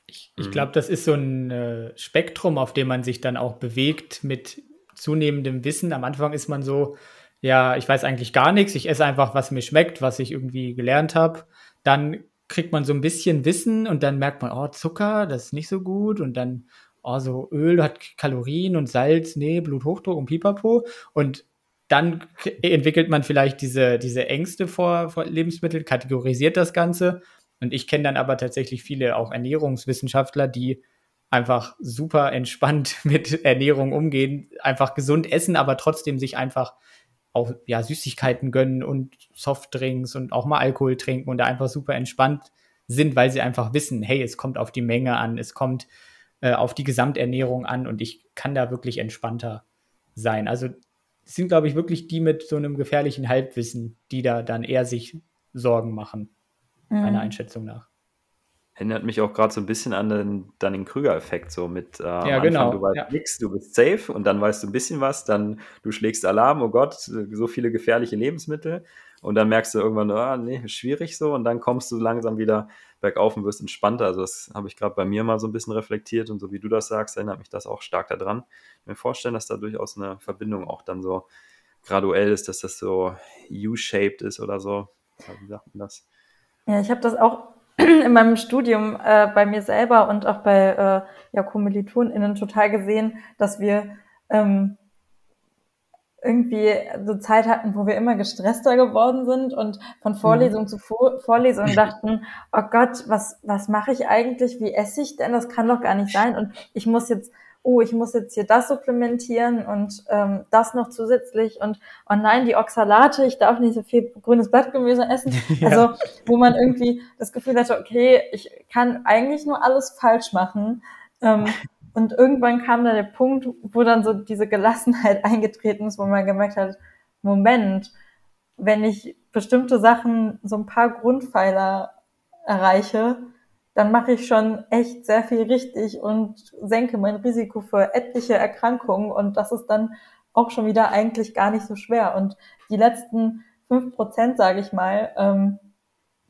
Ich, ich glaube, das ist so ein äh, Spektrum, auf dem man sich dann auch bewegt mit zunehmendem Wissen. Am Anfang ist man so, ja, ich weiß eigentlich gar nichts, ich esse einfach, was mir schmeckt, was ich irgendwie gelernt habe. Dann kriegt man so ein bisschen Wissen und dann merkt man, oh, Zucker, das ist nicht so gut. Und dann, oh, so Öl hat Kalorien und Salz, nee, Bluthochdruck und Pipapo. Und dann entwickelt man vielleicht diese, diese Ängste vor, vor Lebensmitteln, kategorisiert das Ganze. Und ich kenne dann aber tatsächlich viele auch Ernährungswissenschaftler, die einfach super entspannt mit Ernährung umgehen, einfach gesund essen, aber trotzdem sich einfach auch ja, Süßigkeiten gönnen und Softdrinks und auch mal Alkohol trinken und da einfach super entspannt sind, weil sie einfach wissen, hey, es kommt auf die Menge an, es kommt äh, auf die Gesamternährung an und ich kann da wirklich entspannter sein. Also sind, glaube ich, wirklich die mit so einem gefährlichen Halbwissen, die da dann eher sich Sorgen machen, mhm. meiner Einschätzung nach. Erinnert mich auch gerade so ein bisschen an den Dunning-Krüger-Effekt, so mit äh, ja, Anfang, genau. du weißt ja. nichts, du bist safe und dann weißt du ein bisschen was, dann du schlägst Alarm, oh Gott, so viele gefährliche Lebensmittel und dann merkst du irgendwann, ah, nee, schwierig so und dann kommst du langsam wieder bergauf und wirst entspannter. Also das habe ich gerade bei mir mal so ein bisschen reflektiert und so wie du das sagst, erinnert mich das auch stark daran. Ich kann mir vorstellen, dass da durchaus eine Verbindung auch dann so graduell ist, dass das so U-shaped ist oder so. Wie sagt man das? Ja, ich habe das auch in meinem Studium äh, bei mir selber und auch bei äh, ja, KommilitonInnen total gesehen, dass wir ähm, irgendwie so Zeit hatten, wo wir immer gestresster geworden sind und von Vorlesung mhm. zu Vor Vorlesung dachten, oh Gott, was, was mache ich eigentlich? Wie esse ich denn? Das kann doch gar nicht sein. Und ich muss jetzt oh, ich muss jetzt hier das supplementieren und ähm, das noch zusätzlich und oh nein, die Oxalate, ich darf nicht so viel grünes Blattgemüse essen. ja. Also wo man irgendwie das Gefühl hatte, okay, ich kann eigentlich nur alles falsch machen. Ähm, und irgendwann kam da der Punkt, wo dann so diese Gelassenheit eingetreten ist, wo man gemerkt hat, Moment, wenn ich bestimmte Sachen, so ein paar Grundpfeiler erreiche, dann mache ich schon echt sehr viel richtig und senke mein Risiko für etliche Erkrankungen und das ist dann auch schon wieder eigentlich gar nicht so schwer. Und die letzten fünf Prozent, sage ich mal, ähm,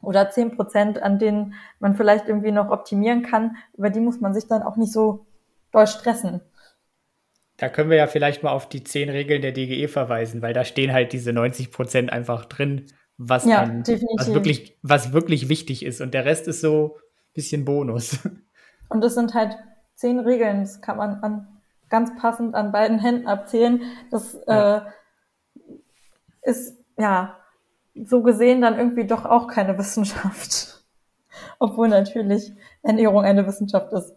oder zehn Prozent, an denen man vielleicht irgendwie noch optimieren kann, über die muss man sich dann auch nicht so doll stressen. Da können wir ja vielleicht mal auf die zehn Regeln der DGE verweisen, weil da stehen halt diese 90 Prozent einfach drin, was, ja, dann, was, wirklich, was wirklich wichtig ist. Und der Rest ist so bisschen Bonus. Und das sind halt zehn Regeln, das kann man an, ganz passend an beiden Händen abzählen. Das ja. äh, ist ja so gesehen dann irgendwie doch auch keine Wissenschaft. Obwohl natürlich Ernährung eine Wissenschaft ist.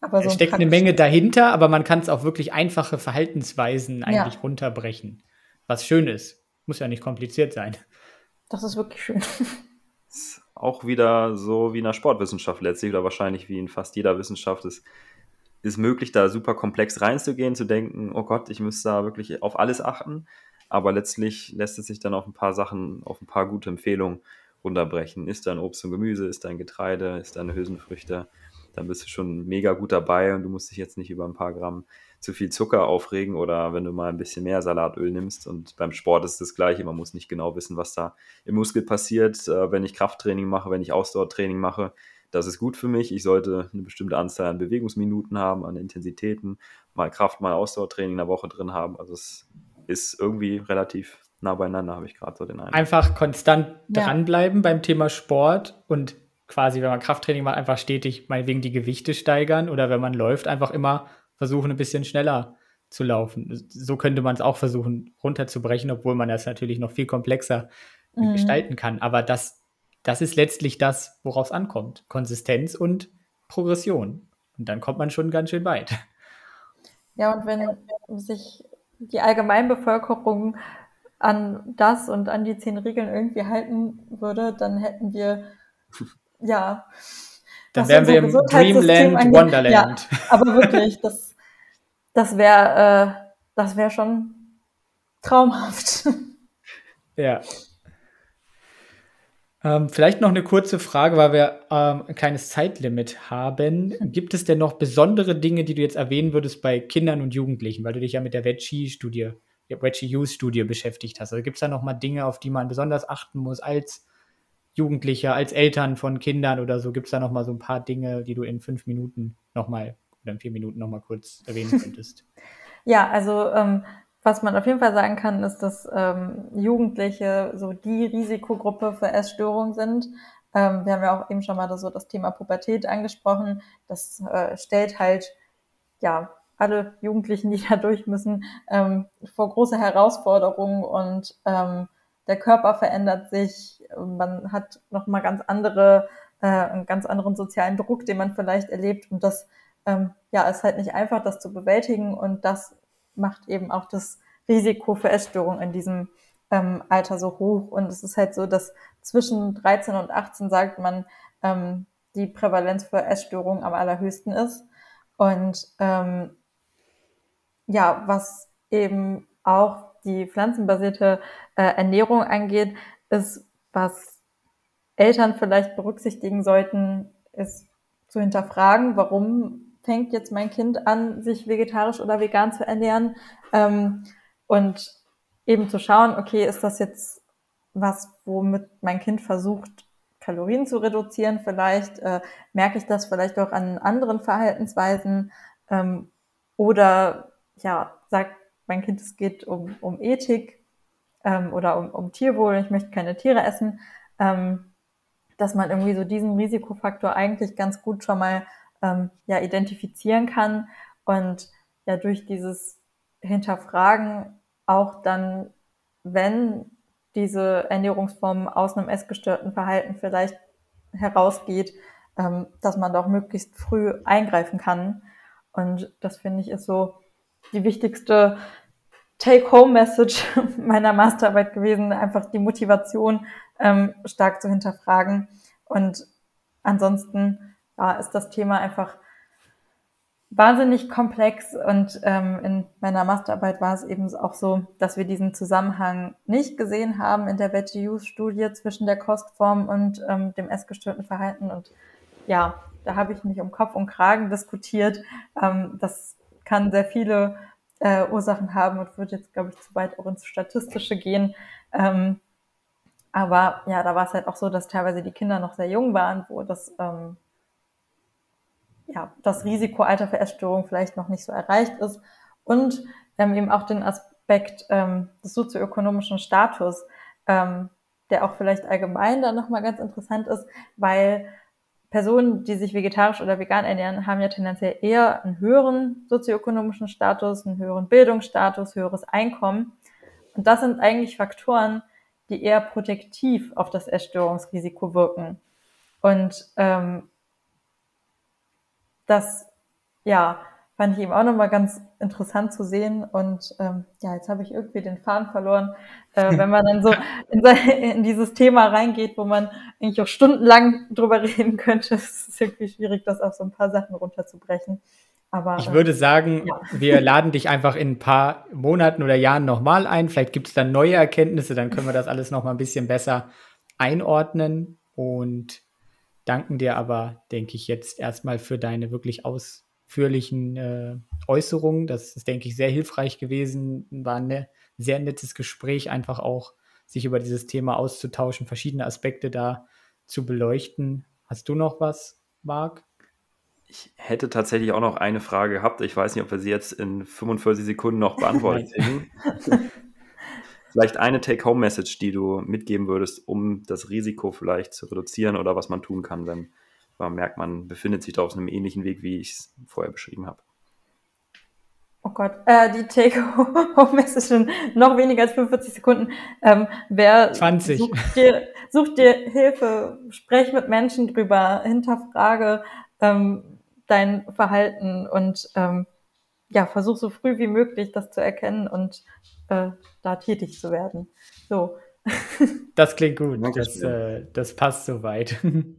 Aber so es steckt eine Menge dahinter, aber man kann es auch wirklich einfache Verhaltensweisen eigentlich ja. runterbrechen. Was schön ist. Muss ja nicht kompliziert sein. Das ist wirklich schön. Ist auch wieder so wie in der Sportwissenschaft letztlich oder wahrscheinlich wie in fast jeder Wissenschaft ist, ist möglich, da super komplex reinzugehen, zu denken, oh Gott, ich müsste da wirklich auf alles achten. Aber letztlich lässt es sich dann auf ein paar Sachen, auf ein paar gute Empfehlungen runterbrechen. Ist da ein Obst und Gemüse, ist da ein Getreide, ist da eine Hülsenfrüchte, dann bist du schon mega gut dabei und du musst dich jetzt nicht über ein paar Gramm zu viel Zucker aufregen oder wenn du mal ein bisschen mehr Salatöl nimmst. Und beim Sport ist das Gleiche. Man muss nicht genau wissen, was da im Muskel passiert, äh, wenn ich Krafttraining mache, wenn ich Ausdauertraining mache. Das ist gut für mich. Ich sollte eine bestimmte Anzahl an Bewegungsminuten haben, an Intensitäten, mal Kraft, mal Ausdauertraining in der Woche drin haben. Also es ist irgendwie relativ nah beieinander, habe ich gerade so den Eindruck. Einfach konstant ja. dranbleiben beim Thema Sport und quasi, wenn man Krafttraining macht, einfach stetig meinetwegen die Gewichte steigern oder wenn man läuft, einfach immer versuchen, ein bisschen schneller zu laufen. So könnte man es auch versuchen runterzubrechen, obwohl man das natürlich noch viel komplexer mhm. gestalten kann. Aber das, das ist letztlich das, woraus es ankommt. Konsistenz und Progression. Und dann kommt man schon ganz schön weit. Ja, und wenn sich die Allgemeinbevölkerung an das und an die zehn Regeln irgendwie halten würde, dann hätten wir ja. Dann wären wir im Dreamland angeht. Wonderland. Ja, aber wirklich, das, das wäre äh, das wäre schon traumhaft. Ja. Ähm, vielleicht noch eine kurze Frage, weil wir ähm, ein kleines Zeitlimit haben. Gibt es denn noch besondere Dinge, die du jetzt erwähnen würdest bei Kindern und Jugendlichen, weil du dich ja mit der Veggie-Studie, der Veggie-Use-Studie beschäftigt hast? Also gibt es da noch mal Dinge, auf die man besonders achten muss als Jugendlicher, als Eltern von Kindern oder so, gibt es da noch mal so ein paar Dinge, die du in fünf Minuten noch mal oder in vier Minuten noch mal kurz erwähnen könntest? ja, also ähm, was man auf jeden Fall sagen kann, ist, dass ähm, Jugendliche so die Risikogruppe für Essstörungen sind. Ähm, wir haben ja auch eben schon mal so das Thema Pubertät angesprochen. Das äh, stellt halt ja alle Jugendlichen, die da durch müssen, ähm, vor große Herausforderungen und ähm, der Körper verändert sich, man hat nochmal ganz andere, äh, einen ganz anderen sozialen Druck, den man vielleicht erlebt und das ähm, ja, ist halt nicht einfach, das zu bewältigen und das macht eben auch das Risiko für Essstörungen in diesem ähm, Alter so hoch. Und es ist halt so, dass zwischen 13 und 18 sagt man, ähm, die Prävalenz für Essstörungen am allerhöchsten ist. Und ähm, ja, was eben auch die pflanzenbasierte äh, Ernährung angeht, ist, was Eltern vielleicht berücksichtigen sollten, ist zu hinterfragen, warum fängt jetzt mein Kind an, sich vegetarisch oder vegan zu ernähren ähm, und eben zu schauen, okay, ist das jetzt was, womit mein Kind versucht, Kalorien zu reduzieren vielleicht, äh, merke ich das vielleicht auch an anderen Verhaltensweisen ähm, oder ja, sagt mein Kind, es geht um, um Ethik ähm, oder um, um Tierwohl, ich möchte keine Tiere essen, ähm, dass man irgendwie so diesen Risikofaktor eigentlich ganz gut schon mal ähm, ja, identifizieren kann und ja durch dieses Hinterfragen auch dann, wenn diese Ernährungsform aus einem essgestörten Verhalten vielleicht herausgeht, ähm, dass man doch möglichst früh eingreifen kann Und das finde ich ist so die wichtigste Take-Home-Message meiner Masterarbeit gewesen, einfach die Motivation ähm, stark zu hinterfragen. Und ansonsten ja, ist das Thema einfach wahnsinnig komplex und ähm, in meiner Masterarbeit war es eben auch so, dass wir diesen Zusammenhang nicht gesehen haben in der Veggie Youth Studie zwischen der Kostform und ähm, dem essgestörten Verhalten und ja, da habe ich mich um Kopf und Kragen diskutiert. Ähm, das kann sehr viele äh, Ursachen haben und würde jetzt, glaube ich, zu weit auch ins Statistische gehen. Ähm, aber ja, da war es halt auch so, dass teilweise die Kinder noch sehr jung waren, wo das ähm, ja, das Risikoalter für Essstörungen vielleicht noch nicht so erreicht ist und ähm, eben auch den Aspekt ähm, des sozioökonomischen Status, ähm, der auch vielleicht allgemein da nochmal ganz interessant ist, weil Personen, die sich vegetarisch oder vegan ernähren, haben ja tendenziell eher einen höheren sozioökonomischen Status, einen höheren Bildungsstatus, höheres Einkommen. Und das sind eigentlich Faktoren, die eher protektiv auf das Essstörungsrisiko wirken. Und ähm, das, ja, fand ich eben auch nochmal ganz interessant zu sehen. Und ähm, ja, jetzt habe ich irgendwie den Faden verloren. Äh, wenn man dann so in, in, dieses Thema reingeht, wo man eigentlich auch stundenlang drüber reden könnte, ist es irgendwie schwierig, das auf so ein paar Sachen runterzubrechen. Aber, ich würde sagen, ja. wir laden dich einfach in ein paar Monaten oder Jahren nochmal ein. Vielleicht gibt es dann neue Erkenntnisse, dann können wir das alles nochmal ein bisschen besser einordnen. Und danken dir aber, denke ich, jetzt erstmal für deine wirklich ausführlichen äh, Äußerungen. Das ist, denke ich, sehr hilfreich gewesen. War ein ne, sehr nettes Gespräch, einfach auch sich über dieses Thema auszutauschen, verschiedene Aspekte da zu beleuchten. Hast du noch was, Marc? Ich hätte tatsächlich auch noch eine Frage gehabt. Ich weiß nicht, ob wir sie jetzt in 45 Sekunden noch beantworten. Vielleicht eine Take-Home-Message, die du mitgeben würdest, um das Risiko vielleicht zu reduzieren oder was man tun kann, wenn man merkt, man befindet sich da auf einem ähnlichen Weg, wie ich es vorher beschrieben habe. Oh Gott, äh, die Take-Home-Message in noch weniger als 45 Sekunden. Ähm, wer 20. Sucht dir, such dir Hilfe, sprech mit Menschen drüber, hinterfrage ähm, dein Verhalten und ähm, ja, versuch so früh wie möglich das zu erkennen und äh, da tätig zu werden. So. Das klingt gut. Das, äh, das passt soweit.